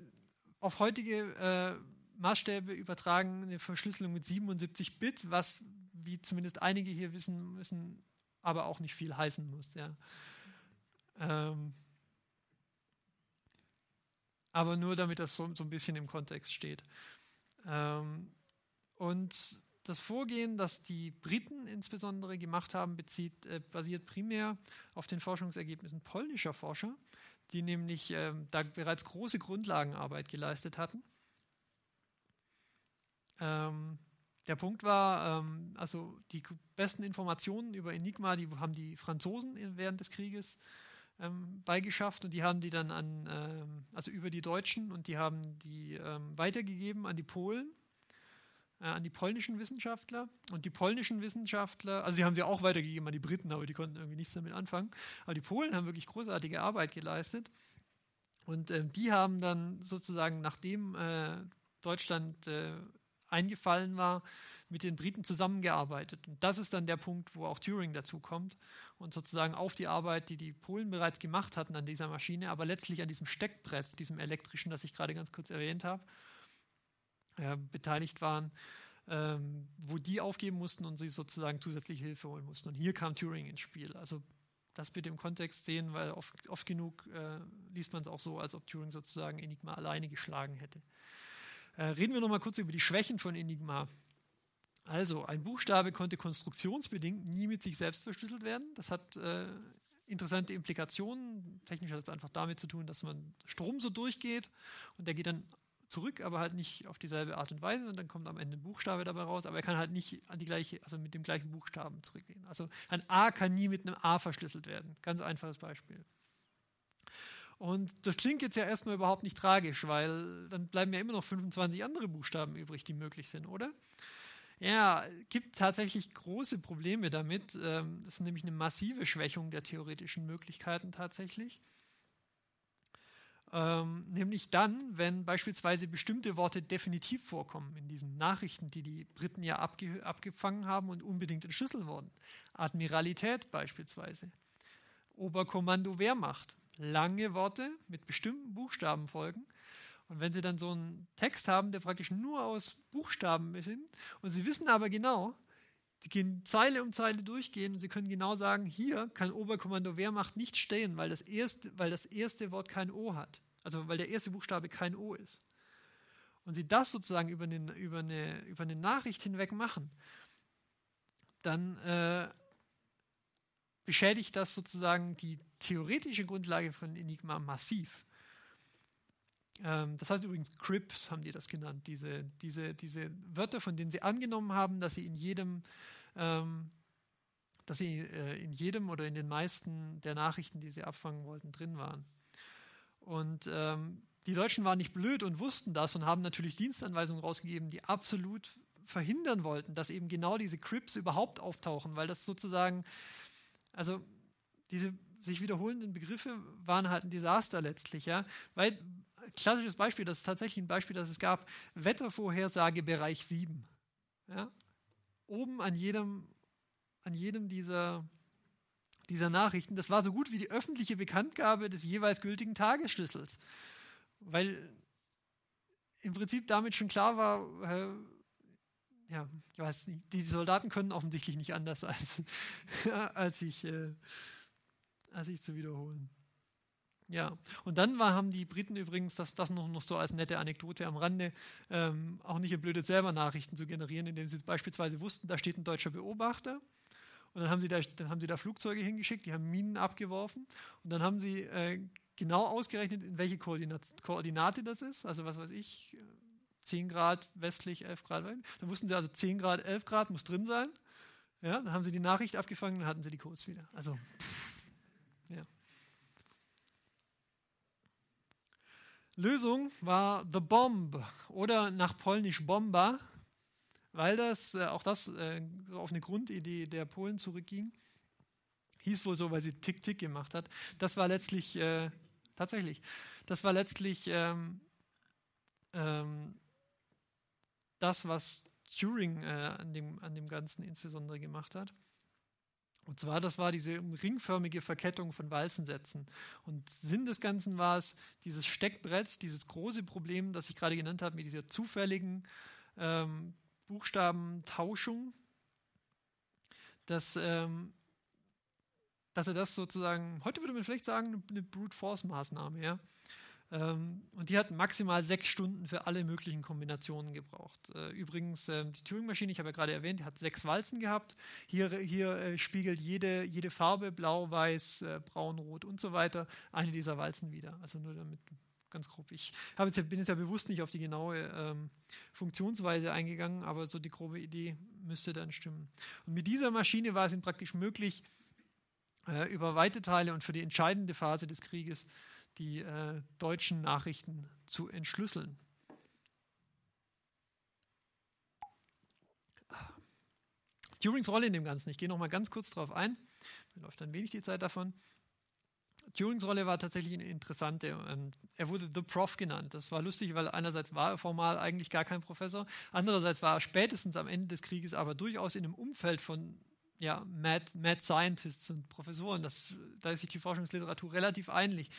auf heutige äh, Maßstäbe übertragen eine Verschlüsselung mit 77 Bit, was, wie zumindest einige hier wissen müssen, aber auch nicht viel heißen muss. Ja. Ähm, aber nur damit das so, so, ein bisschen im Kontext steht. Ähm, und das Vorgehen, das die Briten insbesondere gemacht haben, bezieht, äh, basiert primär auf den Forschungsergebnissen polnischer Forscher die nämlich ähm, da bereits große Grundlagenarbeit geleistet hatten. Ähm, der Punkt war, ähm, also die besten Informationen über Enigma, die haben die Franzosen während des Krieges ähm, beigeschafft und die haben die dann an, ähm, also über die Deutschen und die haben die ähm, weitergegeben an die Polen äh, an die polnischen Wissenschaftler. Und die polnischen Wissenschaftler, also sie haben sie auch weitergegeben an die Briten, aber die konnten irgendwie nichts damit anfangen. Aber die Polen haben wirklich großartige Arbeit geleistet. Und äh, die haben dann sozusagen, nachdem äh, Deutschland äh, eingefallen war, mit den Briten zusammengearbeitet. Und das ist dann der Punkt, wo auch Turing dazu kommt und sozusagen auf die Arbeit, die die Polen bereits gemacht hatten an dieser Maschine, aber letztlich an diesem Steckbrett, diesem elektrischen, das ich gerade ganz kurz erwähnt habe, äh, beteiligt waren, ähm, wo die aufgeben mussten und sie sozusagen zusätzliche Hilfe holen mussten. Und hier kam Turing ins Spiel. Also das bitte im Kontext sehen, weil oft, oft genug äh, liest man es auch so, als ob Turing sozusagen Enigma alleine geschlagen hätte. Äh, reden wir nochmal kurz über die Schwächen von Enigma. Also, ein Buchstabe konnte konstruktionsbedingt nie mit sich selbst verschlüsselt werden. Das hat äh, interessante Implikationen. Technisch hat es einfach damit zu tun, dass man Strom so durchgeht und der geht dann zurück, aber halt nicht auf dieselbe Art und Weise und dann kommt am Ende ein Buchstabe dabei raus, aber er kann halt nicht an die gleiche, also mit dem gleichen Buchstaben zurückgehen. Also ein A kann nie mit einem A verschlüsselt werden. Ganz einfaches Beispiel. Und das klingt jetzt ja erstmal überhaupt nicht tragisch, weil dann bleiben ja immer noch 25 andere Buchstaben übrig, die möglich sind, oder? Ja, gibt tatsächlich große Probleme damit. Ähm, das ist nämlich eine massive Schwächung der theoretischen Möglichkeiten tatsächlich. Ähm, nämlich dann, wenn beispielsweise bestimmte Worte definitiv vorkommen in diesen Nachrichten, die die Briten ja abge abgefangen haben und unbedingt entschlüsseln wurden. Admiralität beispielsweise. Oberkommando Wehrmacht. Lange Worte mit bestimmten Buchstabenfolgen. Und wenn Sie dann so einen Text haben, der praktisch nur aus Buchstaben besteht, und Sie wissen aber genau, die gehen Zeile um Zeile durchgehen und Sie können genau sagen, hier kann Oberkommando Wehrmacht nicht stehen, weil das erste, weil das erste Wort kein O hat. Also weil der erste Buchstabe kein O ist. Und Sie das sozusagen über eine, über eine, über eine Nachricht hinweg machen, dann äh, beschädigt das sozusagen die theoretische Grundlage von Enigma massiv. Ähm, das heißt übrigens Crips haben die das genannt, diese, diese, diese Wörter, von denen sie angenommen haben, dass sie in jedem, ähm, dass sie äh, in jedem oder in den meisten der Nachrichten, die sie abfangen wollten, drin waren. Und ähm, die Deutschen waren nicht blöd und wussten das und haben natürlich Dienstanweisungen rausgegeben, die absolut verhindern wollten, dass eben genau diese Crips überhaupt auftauchen, weil das sozusagen, also diese sich wiederholenden Begriffe waren halt ein Desaster letztlich, ja, weil klassisches Beispiel, das ist tatsächlich ein Beispiel, das es gab, Wettervorhersage Bereich 7. Ja? Oben an jedem, an jedem dieser, dieser Nachrichten, das war so gut wie die öffentliche Bekanntgabe des jeweils gültigen Tagesschlüssels. Weil im Prinzip damit schon klar war, äh, ja, ich weiß nicht, die Soldaten können offensichtlich nicht anders als, als, ich, äh, als ich zu wiederholen. Ja, und dann war, haben die Briten übrigens, das, das noch, noch so als nette Anekdote am Rande, ähm, auch nicht geblödet, selber Nachrichten zu generieren, indem sie beispielsweise wussten, da steht ein deutscher Beobachter. Und dann haben sie da, dann haben sie da Flugzeuge hingeschickt, die haben Minen abgeworfen. Und dann haben sie äh, genau ausgerechnet, in welche Koordinat Koordinate das ist. Also was weiß ich, 10 Grad westlich, 11 Grad. Dann wussten sie also 10 Grad, 11 Grad muss drin sein. Ja, dann haben sie die Nachricht abgefangen, dann hatten sie die Codes wieder. Also, pff, ja. Lösung war The Bomb oder nach Polnisch Bomba, weil das, äh, auch das äh, auf eine Grundidee der Polen zurückging. Hieß wohl so, weil sie Tick-Tick gemacht hat. Das war letztlich, äh, tatsächlich, das war letztlich ähm, ähm, das, was Turing äh, an, dem, an dem Ganzen insbesondere gemacht hat. Und zwar, das war diese ringförmige Verkettung von Walzensätzen. Und Sinn des Ganzen war es, dieses Steckbrett, dieses große Problem, das ich gerade genannt habe, mit dieser zufälligen ähm, Buchstabentauschung, dass, ähm, dass er das sozusagen, heute würde man vielleicht sagen, eine Brute Force Maßnahme, ja, und die hat maximal sechs Stunden für alle möglichen Kombinationen gebraucht. Äh, übrigens, ähm, die Turing-Maschine, ich habe ja gerade erwähnt, die hat sechs Walzen gehabt. Hier, hier äh, spiegelt jede, jede Farbe, blau, weiß, äh, braun, rot und so weiter, eine dieser Walzen wieder. Also nur damit ganz grob. Ich jetzt, bin jetzt ja bewusst nicht auf die genaue ähm, Funktionsweise eingegangen, aber so die grobe Idee müsste dann stimmen. Und mit dieser Maschine war es ihm praktisch möglich, äh, über weite Teile und für die entscheidende Phase des Krieges die äh, deutschen Nachrichten zu entschlüsseln. Turings Rolle in dem Ganzen, ich gehe noch mal ganz kurz darauf ein, mir läuft ein wenig die Zeit davon. Turings Rolle war tatsächlich eine interessante. Ähm, er wurde The Prof genannt. Das war lustig, weil einerseits war er formal eigentlich gar kein Professor, andererseits war er spätestens am Ende des Krieges aber durchaus in einem Umfeld von ja, Mad, Mad Scientists und Professoren. Das, da ist sich die Forschungsliteratur relativ ähnlich.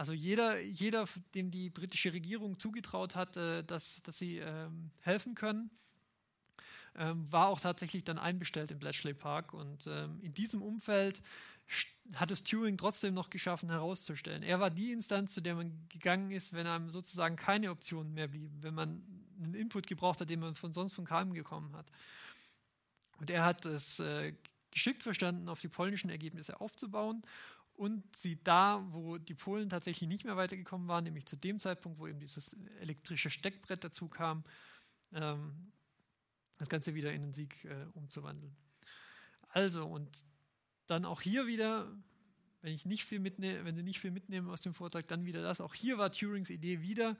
Also jeder, jeder, dem die britische Regierung zugetraut hat, äh, dass, dass sie ähm, helfen können, ähm, war auch tatsächlich dann einbestellt im Bletchley Park. Und ähm, in diesem Umfeld hat es Turing trotzdem noch geschaffen, herauszustellen. Er war die Instanz, zu der man gegangen ist, wenn einem sozusagen keine Optionen mehr blieben, wenn man einen Input gebraucht hat, den man von sonst von keinem gekommen hat. Und er hat es äh, geschickt verstanden, auf die polnischen Ergebnisse aufzubauen und sie da, wo die Polen tatsächlich nicht mehr weitergekommen waren, nämlich zu dem Zeitpunkt, wo eben dieses elektrische Steckbrett dazu kam, ähm, das Ganze wieder in den Sieg äh, umzuwandeln. Also, und dann auch hier wieder wenn ich nicht viel mitnehme, wenn Sie nicht viel mitnehmen aus dem Vortrag, dann wieder das. Auch hier war Turings Idee wieder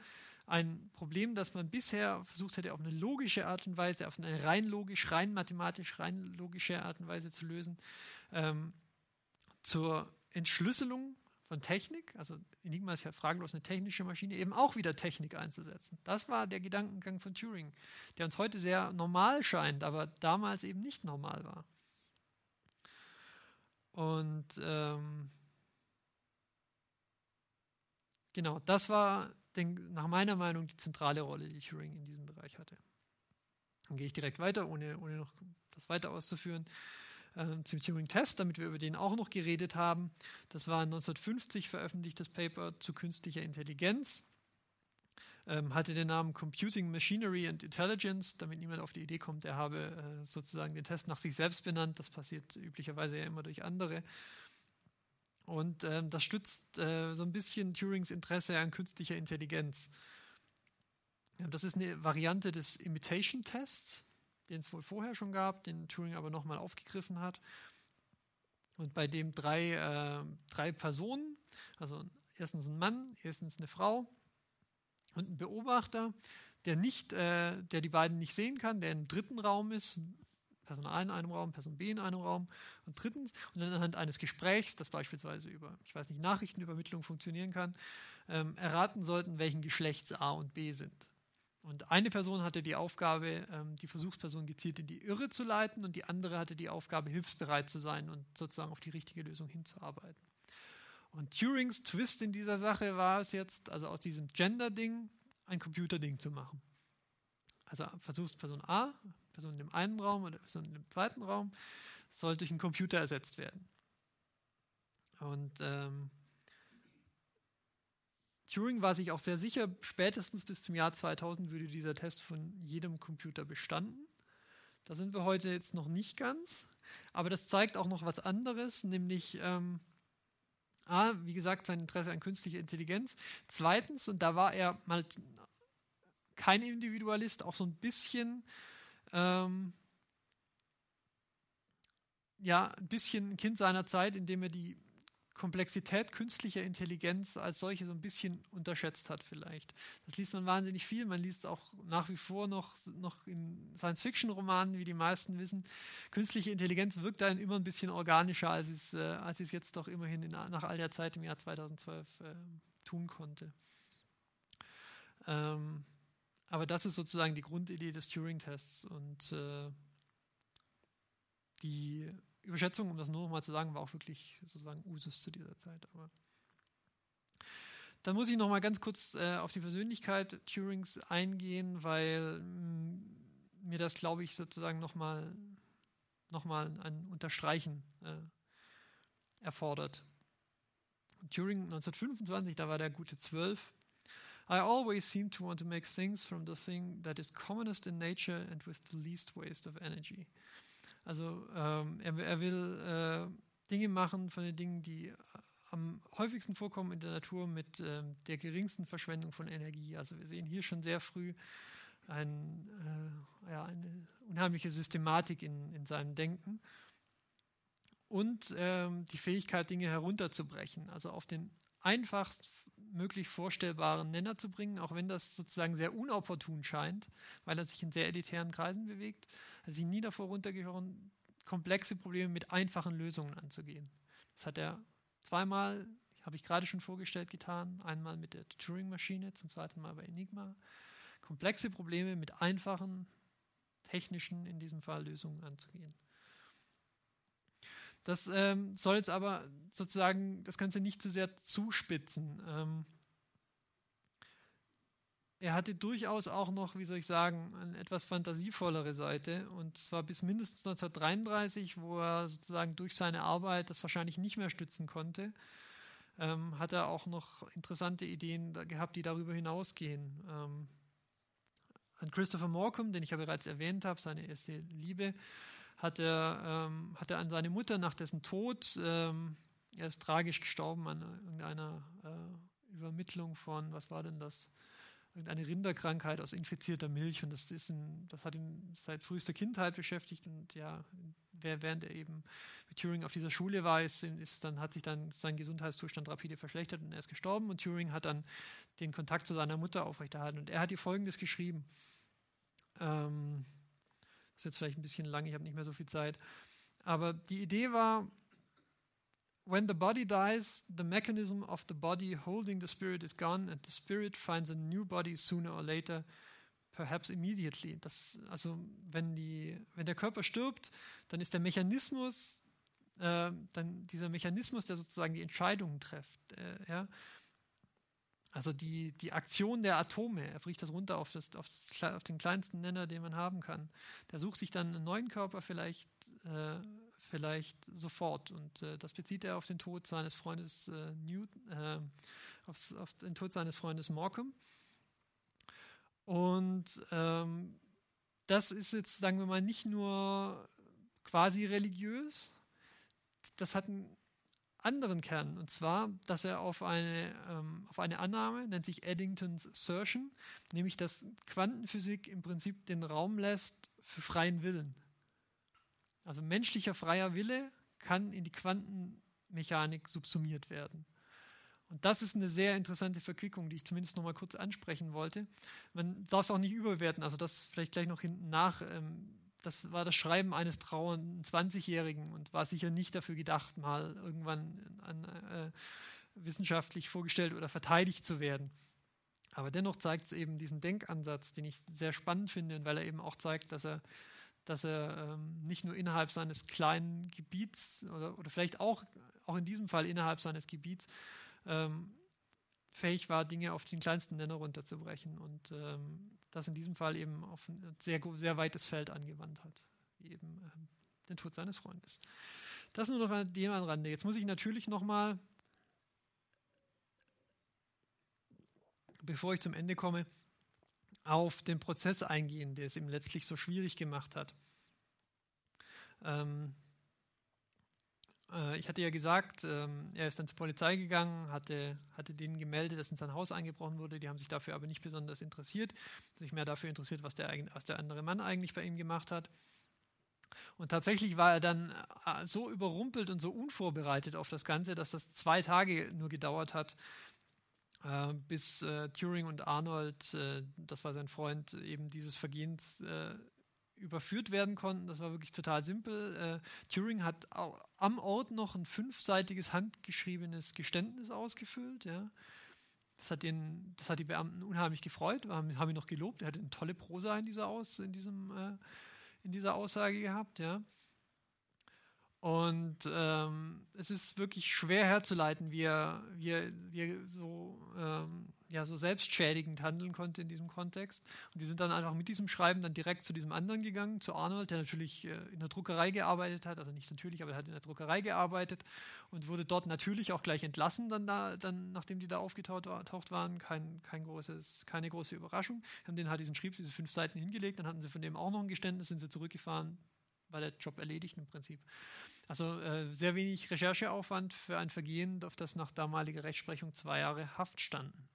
ein Problem, das man bisher versucht hätte, auf eine logische Art und Weise, auf eine rein logisch, rein mathematisch, rein logische Art und Weise zu lösen, ähm, zur Entschlüsselung von Technik, also Enigma ist ja fraglos eine technische Maschine, eben auch wieder Technik einzusetzen. Das war der Gedankengang von Turing, der uns heute sehr normal scheint, aber damals eben nicht normal war. Und ähm, genau, das war den, nach meiner Meinung die zentrale Rolle, die Turing in diesem Bereich hatte. Dann gehe ich direkt weiter, ohne, ohne noch das weiter auszuführen, äh, zum Turing-Test, damit wir über den auch noch geredet haben. Das war ein 1950 veröffentlichtes Paper zu künstlicher Intelligenz. Ähm, hatte den Namen Computing Machinery and Intelligence, damit niemand auf die Idee kommt, er habe äh, sozusagen den Test nach sich selbst benannt. Das passiert üblicherweise ja immer durch andere. Und ähm, das stützt äh, so ein bisschen Turings Interesse an künstlicher Intelligenz. Ja, das ist eine Variante des Imitation Tests, den es wohl vorher schon gab, den Turing aber nochmal aufgegriffen hat. Und bei dem drei, äh, drei Personen, also erstens ein Mann, erstens eine Frau und ein Beobachter, der nicht, äh, der die beiden nicht sehen kann, der im dritten Raum ist, Person A in einem Raum, Person B in einem Raum. Und drittens, und dann anhand eines Gesprächs, das beispielsweise über, ich weiß nicht, Nachrichtenübermittlung funktionieren kann, ähm, erraten sollten, welchen Geschlechts A und B sind. Und eine Person hatte die Aufgabe, ähm, die Versuchsperson gezielt in die Irre zu leiten und die andere hatte die Aufgabe, hilfsbereit zu sein und sozusagen auf die richtige Lösung hinzuarbeiten. Und Turings Twist in dieser Sache war es jetzt, also aus diesem Gender-Ding ein Computer-Ding zu machen. Also Versuchsperson A Person in dem einen Raum oder Person in dem zweiten Raum, soll durch einen Computer ersetzt werden. Und ähm, Turing war sich auch sehr sicher, spätestens bis zum Jahr 2000 würde dieser Test von jedem Computer bestanden. Da sind wir heute jetzt noch nicht ganz, aber das zeigt auch noch was anderes, nämlich ähm, A, wie gesagt, sein Interesse an künstlicher Intelligenz. Zweitens, und da war er mal kein Individualist, auch so ein bisschen ähm, ja, ein bisschen ein Kind seiner Zeit, indem er die Komplexität künstlicher Intelligenz als solche so ein bisschen unterschätzt hat vielleicht. Das liest man wahnsinnig viel. Man liest auch nach wie vor noch, noch in Science-Fiction-Romanen, wie die meisten wissen. Künstliche Intelligenz wirkt dann immer ein bisschen organischer, als es, äh, als es jetzt doch immerhin in, nach all der Zeit im Jahr 2012 äh, tun konnte. Ähm, aber das ist sozusagen die Grundidee des Turing-Tests. Und äh, die Überschätzung, um das nur noch mal zu sagen, war auch wirklich sozusagen Usus zu dieser Zeit. Aber dann muss ich noch mal ganz kurz äh, auf die Persönlichkeit Turings eingehen, weil mm, mir das, glaube ich, sozusagen noch mal, noch mal ein Unterstreichen äh, erfordert. Turing 1925, da war der gute zwölf I always seem to want to make things from the thing that is commonest in nature and with the least waste of energy. Also ähm, er, er, will äh, Dinge machen von den Dingen, die am häufigsten vorkommen in der Natur mit ähm, der geringsten Verschwendung von Energie. Also wir sehen hier schon sehr früh ein, äh, ja, eine unheimliche Systematik in, in seinem Denken und ähm, die Fähigkeit, Dinge herunterzubrechen, also auf den einfachst möglich vorstellbaren Nenner zu bringen, auch wenn das sozusagen sehr unopportun scheint, weil er sich in sehr elitären Kreisen bewegt. Sie nie davor runtergehören, komplexe Probleme mit einfachen Lösungen anzugehen. Das hat er zweimal, habe ich gerade schon vorgestellt, getan. Einmal mit der Turing-Maschine, zum zweiten Mal bei Enigma. Komplexe Probleme mit einfachen, technischen, in diesem Fall, Lösungen anzugehen. Das ähm, soll jetzt aber sozusagen das Ganze nicht zu sehr zuspitzen. Ähm, er hatte durchaus auch noch, wie soll ich sagen, eine etwas fantasievollere Seite. Und zwar bis mindestens 1933, wo er sozusagen durch seine Arbeit das wahrscheinlich nicht mehr stützen konnte, ähm, hat er auch noch interessante Ideen gehabt, die darüber hinausgehen. Ähm, an Christopher Morcom, den ich ja bereits erwähnt habe, seine erste Liebe, hat er, ähm, hat er an seine Mutter nach dessen Tod, ähm, er ist tragisch gestorben an irgendeiner äh, Übermittlung von, was war denn das? Irgendeine Rinderkrankheit aus infizierter Milch und das, ist ein, das hat ihn seit frühester Kindheit beschäftigt und ja, während er eben mit Turing auf dieser Schule war, ist, ist dann, hat sich dann sein Gesundheitszustand rapide verschlechtert und er ist gestorben. Und Turing hat dann den Kontakt zu seiner Mutter aufrechterhalten. Und er hat ihr Folgendes geschrieben. Ähm, das ist jetzt vielleicht ein bisschen lang, ich habe nicht mehr so viel Zeit. Aber die Idee war, when the body dies, the mechanism of the body holding the spirit is gone and the spirit finds a new body sooner or later, perhaps immediately. Das, also wenn, die, wenn der Körper stirbt, dann ist der Mechanismus, äh, dann dieser Mechanismus, der sozusagen die Entscheidungen trifft, äh, ja, also die, die Aktion der Atome, er bricht das runter auf, das, auf, das, auf, den kleinsten Nenner, den man haben kann. Der sucht sich dann einen neuen Körper vielleicht, äh, vielleicht sofort. Und äh, das bezieht er auf den Tod seines Freundes äh, Newton, äh, auf, auf, den Tod seines Freundes Morcom. Und ähm, das ist jetzt, sagen wir mal, nicht nur quasi religiös, das hat einen anderen Kern, und zwar, dass er auf eine, ähm, auf eine Annahme, nennt sich Eddingtons Assertion, nämlich dass Quantenphysik im Prinzip den Raum lässt für freien Willen. Also menschlicher freier Wille kann in die Quantenmechanik subsumiert werden. Und das ist eine sehr interessante Verquickung, die ich zumindest noch mal kurz ansprechen wollte. Man darf es auch nicht überwerten, also das vielleicht gleich noch hinten nach. Ähm, das war das Schreiben eines trauernden 20-Jährigen und war sicher nicht dafür gedacht, mal irgendwann an, äh, wissenschaftlich vorgestellt oder verteidigt zu werden. Aber dennoch zeigt es eben diesen Denkansatz, den ich sehr spannend finde, weil er eben auch zeigt, dass er, dass er ähm, nicht nur innerhalb seines kleinen Gebiets oder, oder vielleicht auch, auch in diesem Fall innerhalb seines Gebiets ähm, fähig war, Dinge auf den kleinsten Nenner runterzubrechen und ähm, das in diesem Fall eben auf ein sehr, sehr weites Feld angewandt hat, eben ähm, den Tod seines Freundes. Das nur noch an dem Rande. Jetzt muss ich natürlich nochmal, bevor ich zum Ende komme, auf den Prozess eingehen, der es ihm letztlich so schwierig gemacht hat. Ähm, äh, ich hatte ja gesagt, ähm, er ist dann zur Polizei gegangen, hatte, hatte denen gemeldet, dass in sein Haus eingebrochen wurde. Die haben sich dafür aber nicht besonders interessiert, sich mehr dafür interessiert, was der, was der andere Mann eigentlich bei ihm gemacht hat. Und tatsächlich war er dann äh, so überrumpelt und so unvorbereitet auf das Ganze, dass das zwei Tage nur gedauert hat, äh, bis Turing und Arnold, das war sein Freund, eben dieses Vergehens überführt werden konnten. Das war wirklich total simpel. Äh, Turing hat am Ort noch ein fünfseitiges handgeschriebenes Geständnis ausgefüllt. Ja. Das, hat den, das hat die Beamten unheimlich gefreut, haben, haben ihn noch gelobt. Er hatte eine tolle Prosa in dieser, Aus, in diesem, äh, in dieser Aussage gehabt. Ja. Und ähm, es ist wirklich schwer herzuleiten, wie er, wie er, wie er so, ähm, ja, so selbstschädigend handeln konnte in diesem Kontext. Und die sind dann einfach mit diesem Schreiben dann direkt zu diesem anderen gegangen, zu Arnold, der natürlich äh, in der Druckerei gearbeitet hat, also nicht natürlich, aber er hat in der Druckerei gearbeitet und wurde dort natürlich auch gleich entlassen, dann, da, dann nachdem die da aufgetaucht waren. Kein, kein großes, keine große Überraschung. Haben den halt diesen Schrieb, diese fünf Seiten hingelegt, dann hatten sie von dem auch noch ein Geständnis, sind sie zurückgefahren, war der Job erledigt im Prinzip. Also äh, sehr wenig Rechercheaufwand für ein Vergehen, auf das nach damaliger Rechtsprechung zwei Jahre Haft standen.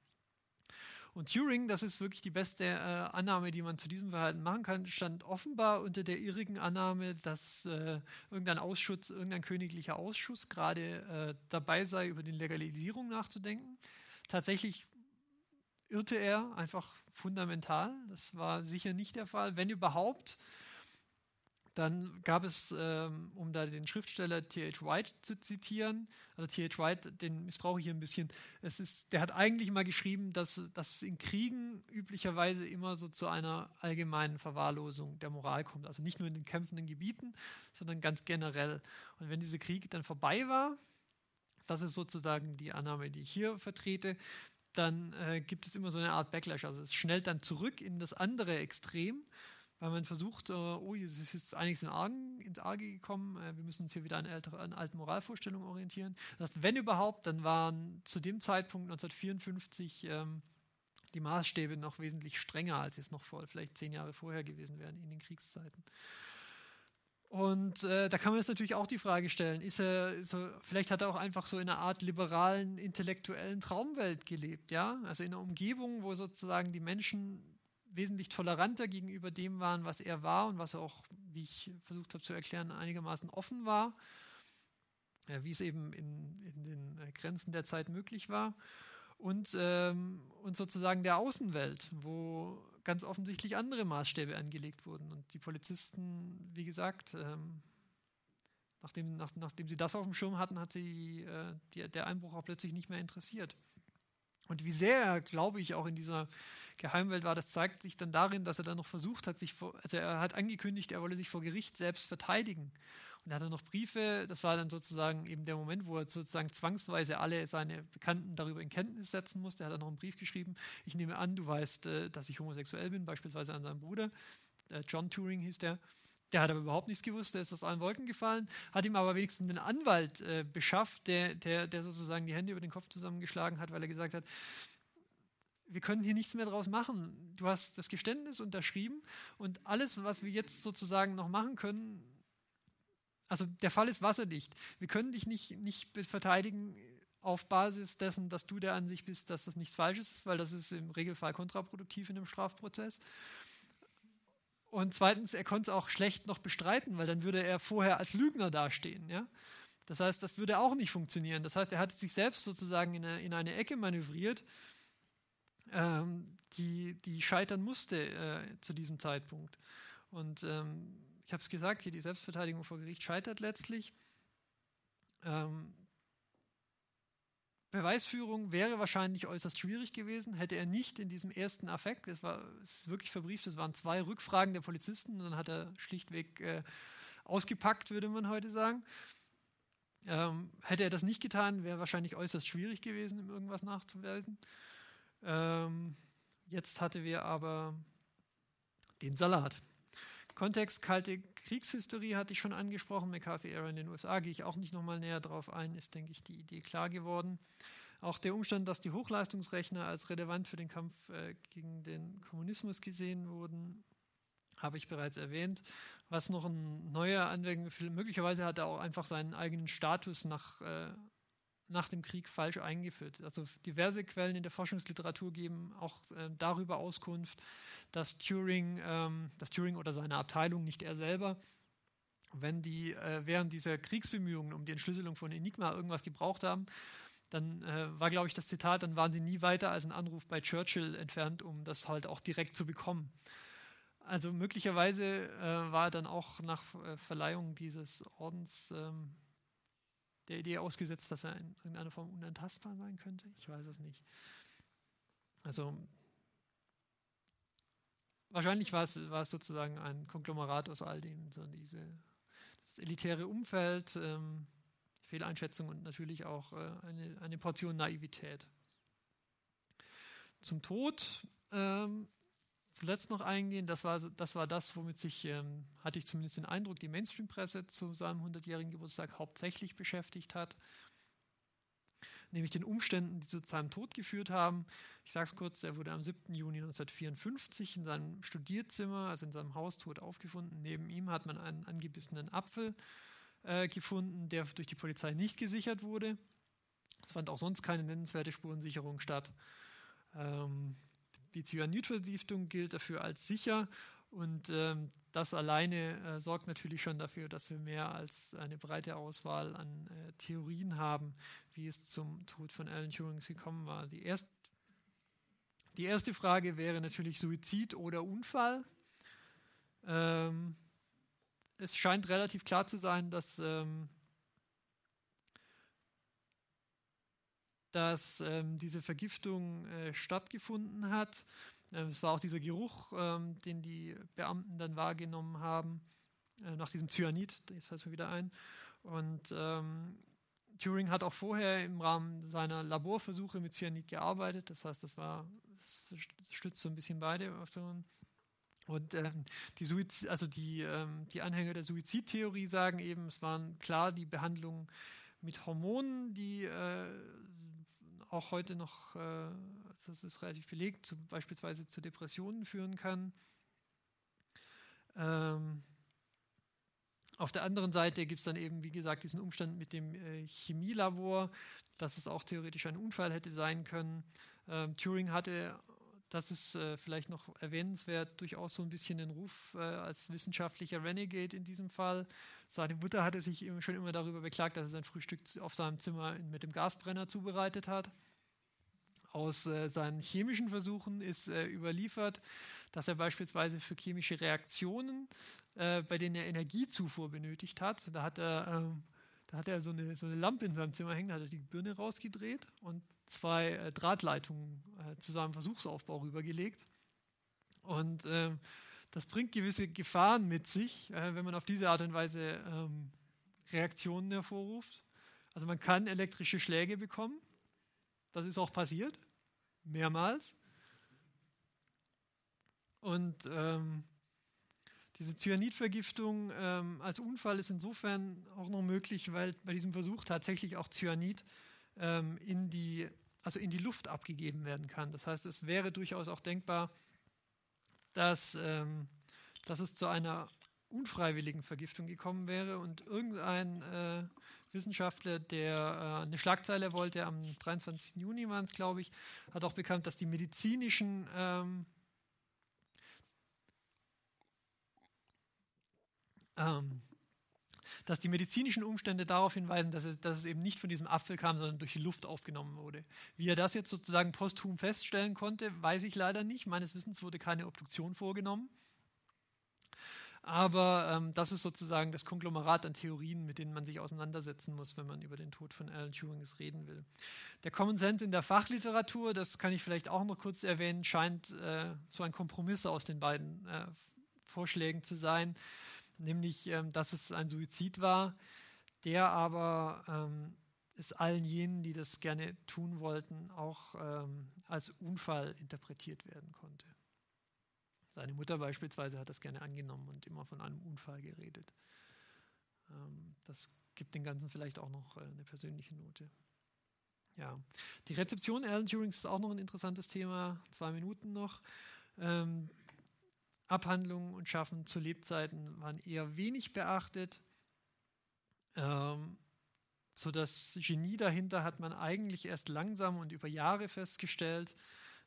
Und Turing, das ist wirklich die beste äh, Annahme, die man zu diesem Verhalten machen kann, stand offenbar unter der irrigen Annahme, dass äh, irgendein Ausschuss, irgendein königlicher Ausschuss gerade äh, dabei sei, über die Legalisierung nachzudenken. Tatsächlich irrte er einfach fundamental. Das war sicher nicht der Fall. Wenn überhaupt, dann gab es, ähm, um da den Schriftsteller T.H. White zu zitieren, also T.H. White, den missbrauche ich hier ein bisschen, es ist, der hat eigentlich mal geschrieben, dass, dass es in Kriegen üblicherweise immer so zu einer allgemeinen Verwahrlosung der Moral kommt. Also nicht nur in den kämpfenden Gebieten, sondern ganz generell. Und wenn dieser Krieg dann vorbei war, das ist sozusagen die Annahme, die ich hier vertrete, dann äh, gibt es immer so eine Art Backlash. Also es schnellt dann zurück in das andere Extrem weil man versucht, äh, oh, es ist jetzt einiges in Argen, ins Arge gekommen, äh, wir müssen uns hier wieder an, ältere, an alten Moralvorstellungen orientieren. Das heißt, wenn überhaupt, dann waren zu dem Zeitpunkt 1954 ähm, die Maßstäbe noch wesentlich strenger, als es noch vor, vielleicht zehn Jahre vorher gewesen wären in den Kriegszeiten. Und äh, da kann man jetzt natürlich auch die Frage stellen, ist er so, vielleicht hat er auch einfach so in einer Art liberalen, intellektuellen Traumwelt gelebt, ja? Also in einer Umgebung, wo sozusagen die Menschen wesentlich toleranter gegenüber dem waren, was er war und was er auch, wie ich versucht habe zu erklären, einigermaßen offen war, äh, wie es eben in, in den Grenzen der Zeit möglich war. Und, ähm, und sozusagen der Außenwelt, wo ganz offensichtlich andere Maßstäbe angelegt wurden. Und die Polizisten, wie gesagt, ähm, nachdem, nach, nachdem sie das auf dem Schirm hatten, hat sie äh, die, der Einbruch auch plötzlich nicht mehr interessiert. Und wie sehr er, glaube ich, auch in dieser Geheimwelt war, das zeigt sich dann darin, dass er dann noch versucht hat, sich vor, also er hat angekündigt, er wolle sich vor Gericht selbst verteidigen. Und er hatte noch Briefe, das war dann sozusagen eben der Moment, wo er sozusagen zwangsweise alle seine Bekannten darüber in Kenntnis setzen musste. Er hat dann noch einen Brief geschrieben, ich nehme an, du weißt, äh, dass ich homosexuell bin, beispielsweise an seinen Bruder. Äh, John Turing hieß der. Der hat aber überhaupt nichts gewusst, der ist aus allen Wolken gefallen, hat ihm aber wenigstens einen Anwalt äh, beschafft, der, der, der sozusagen die Hände über den Kopf zusammengeschlagen hat, weil er gesagt hat, wir können hier nichts mehr draus machen. Du hast das Geständnis unterschrieben und alles, was wir jetzt sozusagen noch machen können, also der Fall ist wasserdicht. Wir können dich nicht, nicht verteidigen auf Basis dessen, dass du der Ansicht bist, dass das nichts Falsches ist, weil das ist im Regelfall kontraproduktiv in einem Strafprozess. Und zweitens, er konnte es auch schlecht noch bestreiten, weil dann würde er vorher als Lügner dastehen. Ja? Das heißt, das würde auch nicht funktionieren. Das heißt, er hat sich selbst sozusagen in eine, in eine Ecke manövriert, ähm, die, die scheitern musste äh, zu diesem Zeitpunkt. Und ähm, ich habe es gesagt, hier die Selbstverteidigung vor Gericht scheitert letztlich. Ähm, Beweisführung wäre wahrscheinlich äußerst schwierig gewesen, hätte er nicht in diesem ersten Affekt, es war es ist wirklich verbrieft, es waren zwei Rückfragen der Polizisten, dann hat er schlichtweg äh, ausgepackt, würde man heute sagen. Ähm, hätte er das nicht getan, wäre wahrscheinlich äußerst schwierig gewesen, ihm irgendwas nachzuweisen. Ähm, jetzt hatte wir aber den Salat. Kontext kalte Kriegshistorie hatte ich schon angesprochen. McCarthy-Ära in den USA gehe ich auch nicht nochmal näher drauf ein, ist, denke ich, die Idee klar geworden. Auch der Umstand, dass die Hochleistungsrechner als relevant für den Kampf äh, gegen den Kommunismus gesehen wurden, habe ich bereits erwähnt. Was noch ein neuer Anwendung, möglicherweise hat er auch einfach seinen eigenen Status nach äh, nach dem Krieg falsch eingeführt. Also diverse Quellen in der Forschungsliteratur geben auch äh, darüber Auskunft, dass Turing, ähm, dass Turing oder seine Abteilung, nicht er selber, wenn die äh, während dieser Kriegsbemühungen um die Entschlüsselung von Enigma irgendwas gebraucht haben, dann äh, war, glaube ich, das Zitat, dann waren sie nie weiter als ein Anruf bei Churchill entfernt, um das halt auch direkt zu bekommen. Also möglicherweise äh, war dann auch nach äh, Verleihung dieses Ordens ähm, der Idee ausgesetzt, dass er in irgendeiner Form unantastbar sein könnte? Ich weiß es nicht. Also wahrscheinlich war es, war es sozusagen ein Konglomerat aus all dem, so diese, das elitäre Umfeld, ähm, Fehleinschätzung und natürlich auch äh, eine, eine Portion Naivität. Zum Tod ähm, zuletzt noch eingehen. Das war das, war das womit sich, ähm, hatte ich zumindest den Eindruck, die Mainstream-Presse zu seinem 100-jährigen Geburtstag hauptsächlich beschäftigt hat. Nämlich den Umständen, die zu seinem Tod geführt haben. Ich sage es kurz, er wurde am 7. Juni 1954 in seinem Studierzimmer, also in seinem Haus, tot aufgefunden. Neben ihm hat man einen angebissenen Apfel äh, gefunden, der durch die Polizei nicht gesichert wurde. Es fand auch sonst keine nennenswerte Spurensicherung statt. Ähm, die Cyanidversiftung gilt dafür als sicher und ähm, das alleine äh, sorgt natürlich schon dafür, dass wir mehr als eine breite Auswahl an äh, Theorien haben, wie es zum Tod von Alan Turing gekommen war. Die, erst, die erste Frage wäre natürlich Suizid oder Unfall. Ähm, es scheint relativ klar zu sein, dass ähm, dass ähm, diese Vergiftung äh, stattgefunden hat. Ähm, es war auch dieser Geruch, ähm, den die Beamten dann wahrgenommen haben, äh, nach diesem Cyanid, jetzt fällt es mir wieder ein. Und ähm, Turing hat auch vorher im Rahmen seiner Laborversuche mit Cyanid gearbeitet. Das heißt, das war, das stützt so ein bisschen beide Optionen. Und ähm, die, Suizid, also die, ähm, die Anhänger der Suizidtheorie sagen eben, es waren klar die Behandlungen mit Hormonen, die äh, auch heute noch, äh, das ist relativ belegt, zu, beispielsweise zu Depressionen führen kann. Ähm, auf der anderen Seite gibt es dann eben, wie gesagt, diesen Umstand mit dem äh, Chemielabor, dass es auch theoretisch ein Unfall hätte sein können. Ähm, Turing hatte das ist äh, vielleicht noch erwähnenswert, durchaus so ein bisschen den Ruf äh, als wissenschaftlicher Renegade in diesem Fall. Seine Mutter hatte sich schon immer darüber beklagt, dass er sein Frühstück auf seinem Zimmer mit dem Gasbrenner zubereitet hat. Aus äh, seinen chemischen Versuchen ist äh, überliefert, dass er beispielsweise für chemische Reaktionen, äh, bei denen er Energiezufuhr benötigt hat, da hat er, ähm, da hat er so, eine, so eine Lampe in seinem Zimmer hängen, da hat er die Birne rausgedreht und zwei äh, Drahtleitungen äh, zu seinem Versuchsaufbau rübergelegt. Und ähm, das bringt gewisse Gefahren mit sich, äh, wenn man auf diese Art und Weise ähm, Reaktionen hervorruft. Also man kann elektrische Schläge bekommen. Das ist auch passiert mehrmals. Und ähm, diese Cyanidvergiftung ähm, als Unfall ist insofern auch noch möglich, weil bei diesem Versuch tatsächlich auch Cyanid ähm, in, die, also in die Luft abgegeben werden kann. Das heißt, es wäre durchaus auch denkbar, dass, ähm, dass es zu einer unfreiwilligen Vergiftung gekommen wäre und irgendein äh, Wissenschaftler, der äh, eine Schlagzeile wollte, am 23. Juni waren es, glaube ich, hat auch bekannt, dass die medizinischen ähm, ähm, dass die medizinischen Umstände darauf hinweisen, dass es, dass es eben nicht von diesem Apfel kam, sondern durch die Luft aufgenommen wurde. Wie er das jetzt sozusagen posthum feststellen konnte, weiß ich leider nicht. Meines Wissens wurde keine Obduktion vorgenommen. Aber ähm, das ist sozusagen das Konglomerat an Theorien, mit denen man sich auseinandersetzen muss, wenn man über den Tod von Alan Turing reden will. Der Common Sense in der Fachliteratur, das kann ich vielleicht auch noch kurz erwähnen, scheint äh, so ein Kompromiss aus den beiden äh, Vorschlägen zu sein, nämlich, ähm, dass es ein Suizid war, der aber ähm, es allen jenen, die das gerne tun wollten, auch ähm, als Unfall interpretiert werden konnte. Seine Mutter beispielsweise hat das gerne angenommen und immer von einem Unfall geredet. Ähm, das gibt den Ganzen vielleicht auch noch äh, eine persönliche Note. Ja, die Rezeption Alan Turings ist auch noch ein interessantes Thema. Zwei Minuten noch. Ähm, Abhandlungen und Schaffen zu Lebzeiten waren eher wenig beachtet. Ähm, so das Genie dahinter hat man eigentlich erst langsam und über Jahre festgestellt.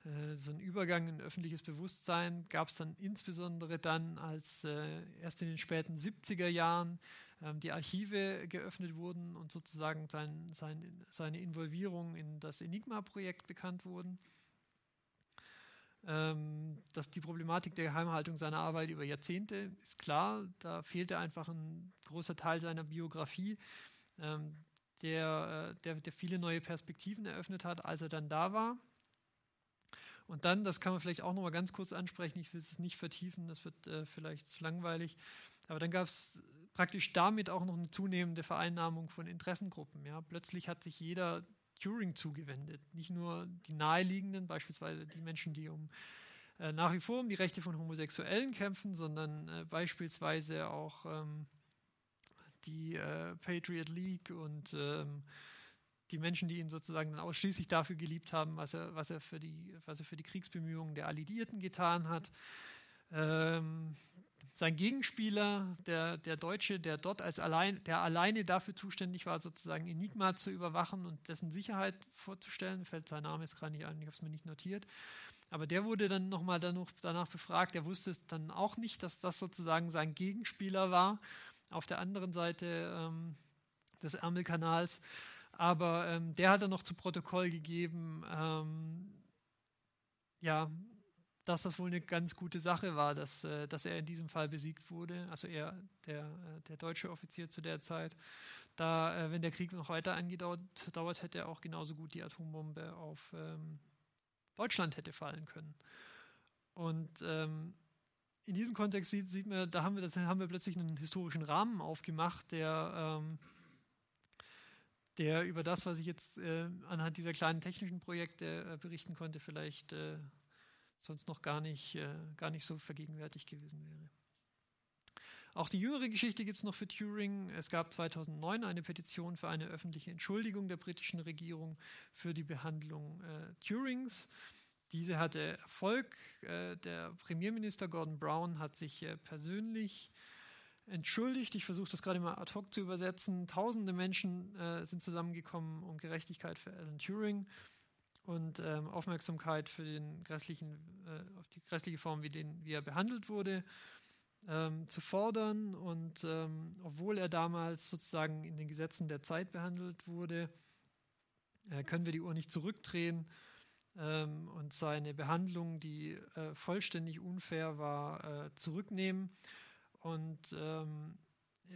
Äh, so ein Übergang in öffentliches Bewusstsein gab es dann insbesondere dann, als äh, erst in den späten 70er Jahren ähm, die Archive geöffnet wurden und sozusagen sein, sein, seine Involvierung in das Enigma-Projekt bekannt wurden. Ähm, dass die Problematik der Geheimhaltung seiner Arbeit über Jahrzehnte ist klar, da fehlte einfach ein großer Teil seiner Biografie, ähm, der, äh, der, der viele neue Perspektiven eröffnet hat, als er dann da war. Und dann, das kann man vielleicht auch noch mal ganz kurz ansprechen, ich will es nicht vertiefen, das wird äh, vielleicht langweilig, aber dann gab es praktisch damit auch noch eine zunehmende Vereinnahmung von Interessengruppen. Ja. Plötzlich hat sich jeder Turing zugewendet, nicht nur die naheliegenden, beispielsweise die Menschen, die um äh, nach wie vor um die Rechte von Homosexuellen kämpfen, sondern äh, beispielsweise auch ähm, die äh, Patriot League und ähm, die Menschen, die ihn sozusagen dann ausschließlich dafür geliebt haben, was er, was er, für, die, was er für die Kriegsbemühungen der Alliierten getan hat. Ähm, sein Gegenspieler, der, der Deutsche, der dort als allein, der alleine dafür zuständig war, sozusagen Enigma zu überwachen und dessen Sicherheit vorzustellen, fällt sein Name jetzt gerade nicht ein, ich habe es mir nicht notiert. Aber der wurde dann nochmal danach befragt, er wusste es dann auch nicht, dass das sozusagen sein Gegenspieler war auf der anderen Seite ähm, des Ärmelkanals. Aber ähm, der hat dann noch zu Protokoll gegeben, ähm, ja, dass das wohl eine ganz gute Sache war, dass, äh, dass er in diesem Fall besiegt wurde. Also er, der, äh, der deutsche Offizier zu der Zeit. Da, äh, wenn der Krieg noch weiter angedauert hätte, er auch genauso gut die Atombombe auf ähm, Deutschland hätte fallen können. Und ähm, in diesem Kontext sieht, sieht man, da haben wir, das, haben wir plötzlich einen historischen Rahmen aufgemacht, der ähm, der über das, was ich jetzt äh, anhand dieser kleinen technischen Projekte äh, berichten konnte, vielleicht äh, sonst noch gar nicht, äh, gar nicht so vergegenwärtigt gewesen wäre. Auch die jüngere Geschichte gibt es noch für Turing. Es gab 2009 eine Petition für eine öffentliche Entschuldigung der britischen Regierung für die Behandlung äh, Turings. Diese hatte Erfolg. Äh, der Premierminister Gordon Brown hat sich persönlich entschuldigt. Ich versuche das gerade mal ad hoc zu übersetzen. Tausende Menschen äh, sind zusammengekommen um Gerechtigkeit für Alan Turing. und ähm, Aufmerksamkeit für den grässlichen, äh, auf die grässliche Form, wie, den, wie er behandelt wurde, ähm, zu fordern. Und ähm, obwohl er damals sozusagen in den Gesetzen der Zeit behandelt wurde, äh, können wir die Uhr nicht zurückdrehen ähm, und seine Behandlung, die äh, vollständig unfair war, äh, zurücknehmen. Und ähm,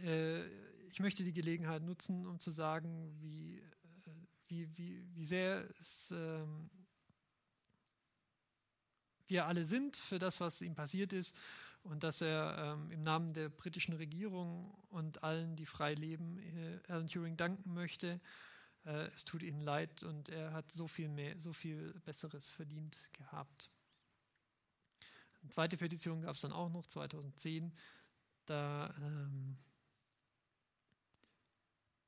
äh, ich möchte die Gelegenheit nutzen, um zu sagen, wie, äh, wie, wie, wie sehr es, ähm, wir alle sind für das, was ihm passiert ist und dass er ähm, im Namen der britischen Regierung und allen, die frei leben, äh, Alan Turing danken möchte. Äh, es tut ihnen leid und er hat so viel mehr, so viel Besseres verdient gehabt. Eine zweite Petition gab es dann auch noch 2010. Da, ähm,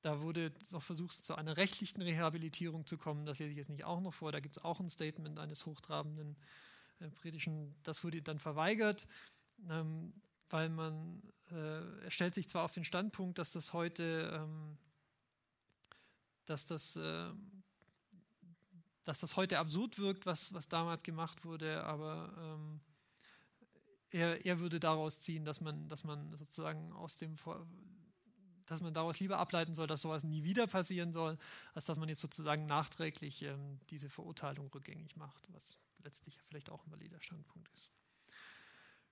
da wurde noch versucht, zu einer rechtlichen Rehabilitierung zu kommen. Das lese ich jetzt nicht auch noch vor. Da gibt es auch ein Statement eines hochtrabenden äh, britischen, das wurde dann verweigert ähm, weil man, äh, stellt sich zwar auf den Standpunkt, dass das heute, ähm, dass das, äh, dass das heute absurd wirkt, was, was damals gemacht wurde, aber ähm, er, er würde daraus ziehen, dass man, dass man sozusagen aus dem dass man daraus lieber ableiten soll, dass sowas nie wieder passieren soll, als dass man jetzt sozusagen nachträglich ähm, diese Verurteilung rückgängig macht, was letztlich vielleicht auch ein valider Standpunkt ist.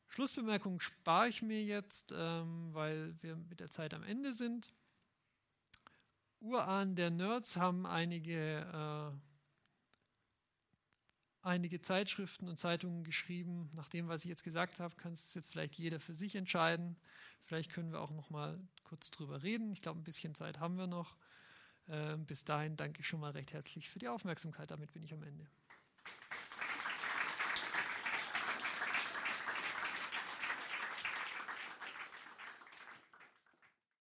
Schlussbemerkung spare ich mir jetzt, ähm, weil wir mit der Zeit am Ende sind. Urahn der Nerds haben einige, äh, einige Zeitschriften und Zeitungen geschrieben. Nach dem, was ich jetzt gesagt habe, kann es jetzt vielleicht jeder für sich entscheiden. Vielleicht können wir auch noch mal kurz drüber reden. Ich glaube, ein bisschen Zeit haben wir noch. Äh, bis dahin danke ich schon mal recht herzlich für die Aufmerksamkeit. Damit bin ich am Ende.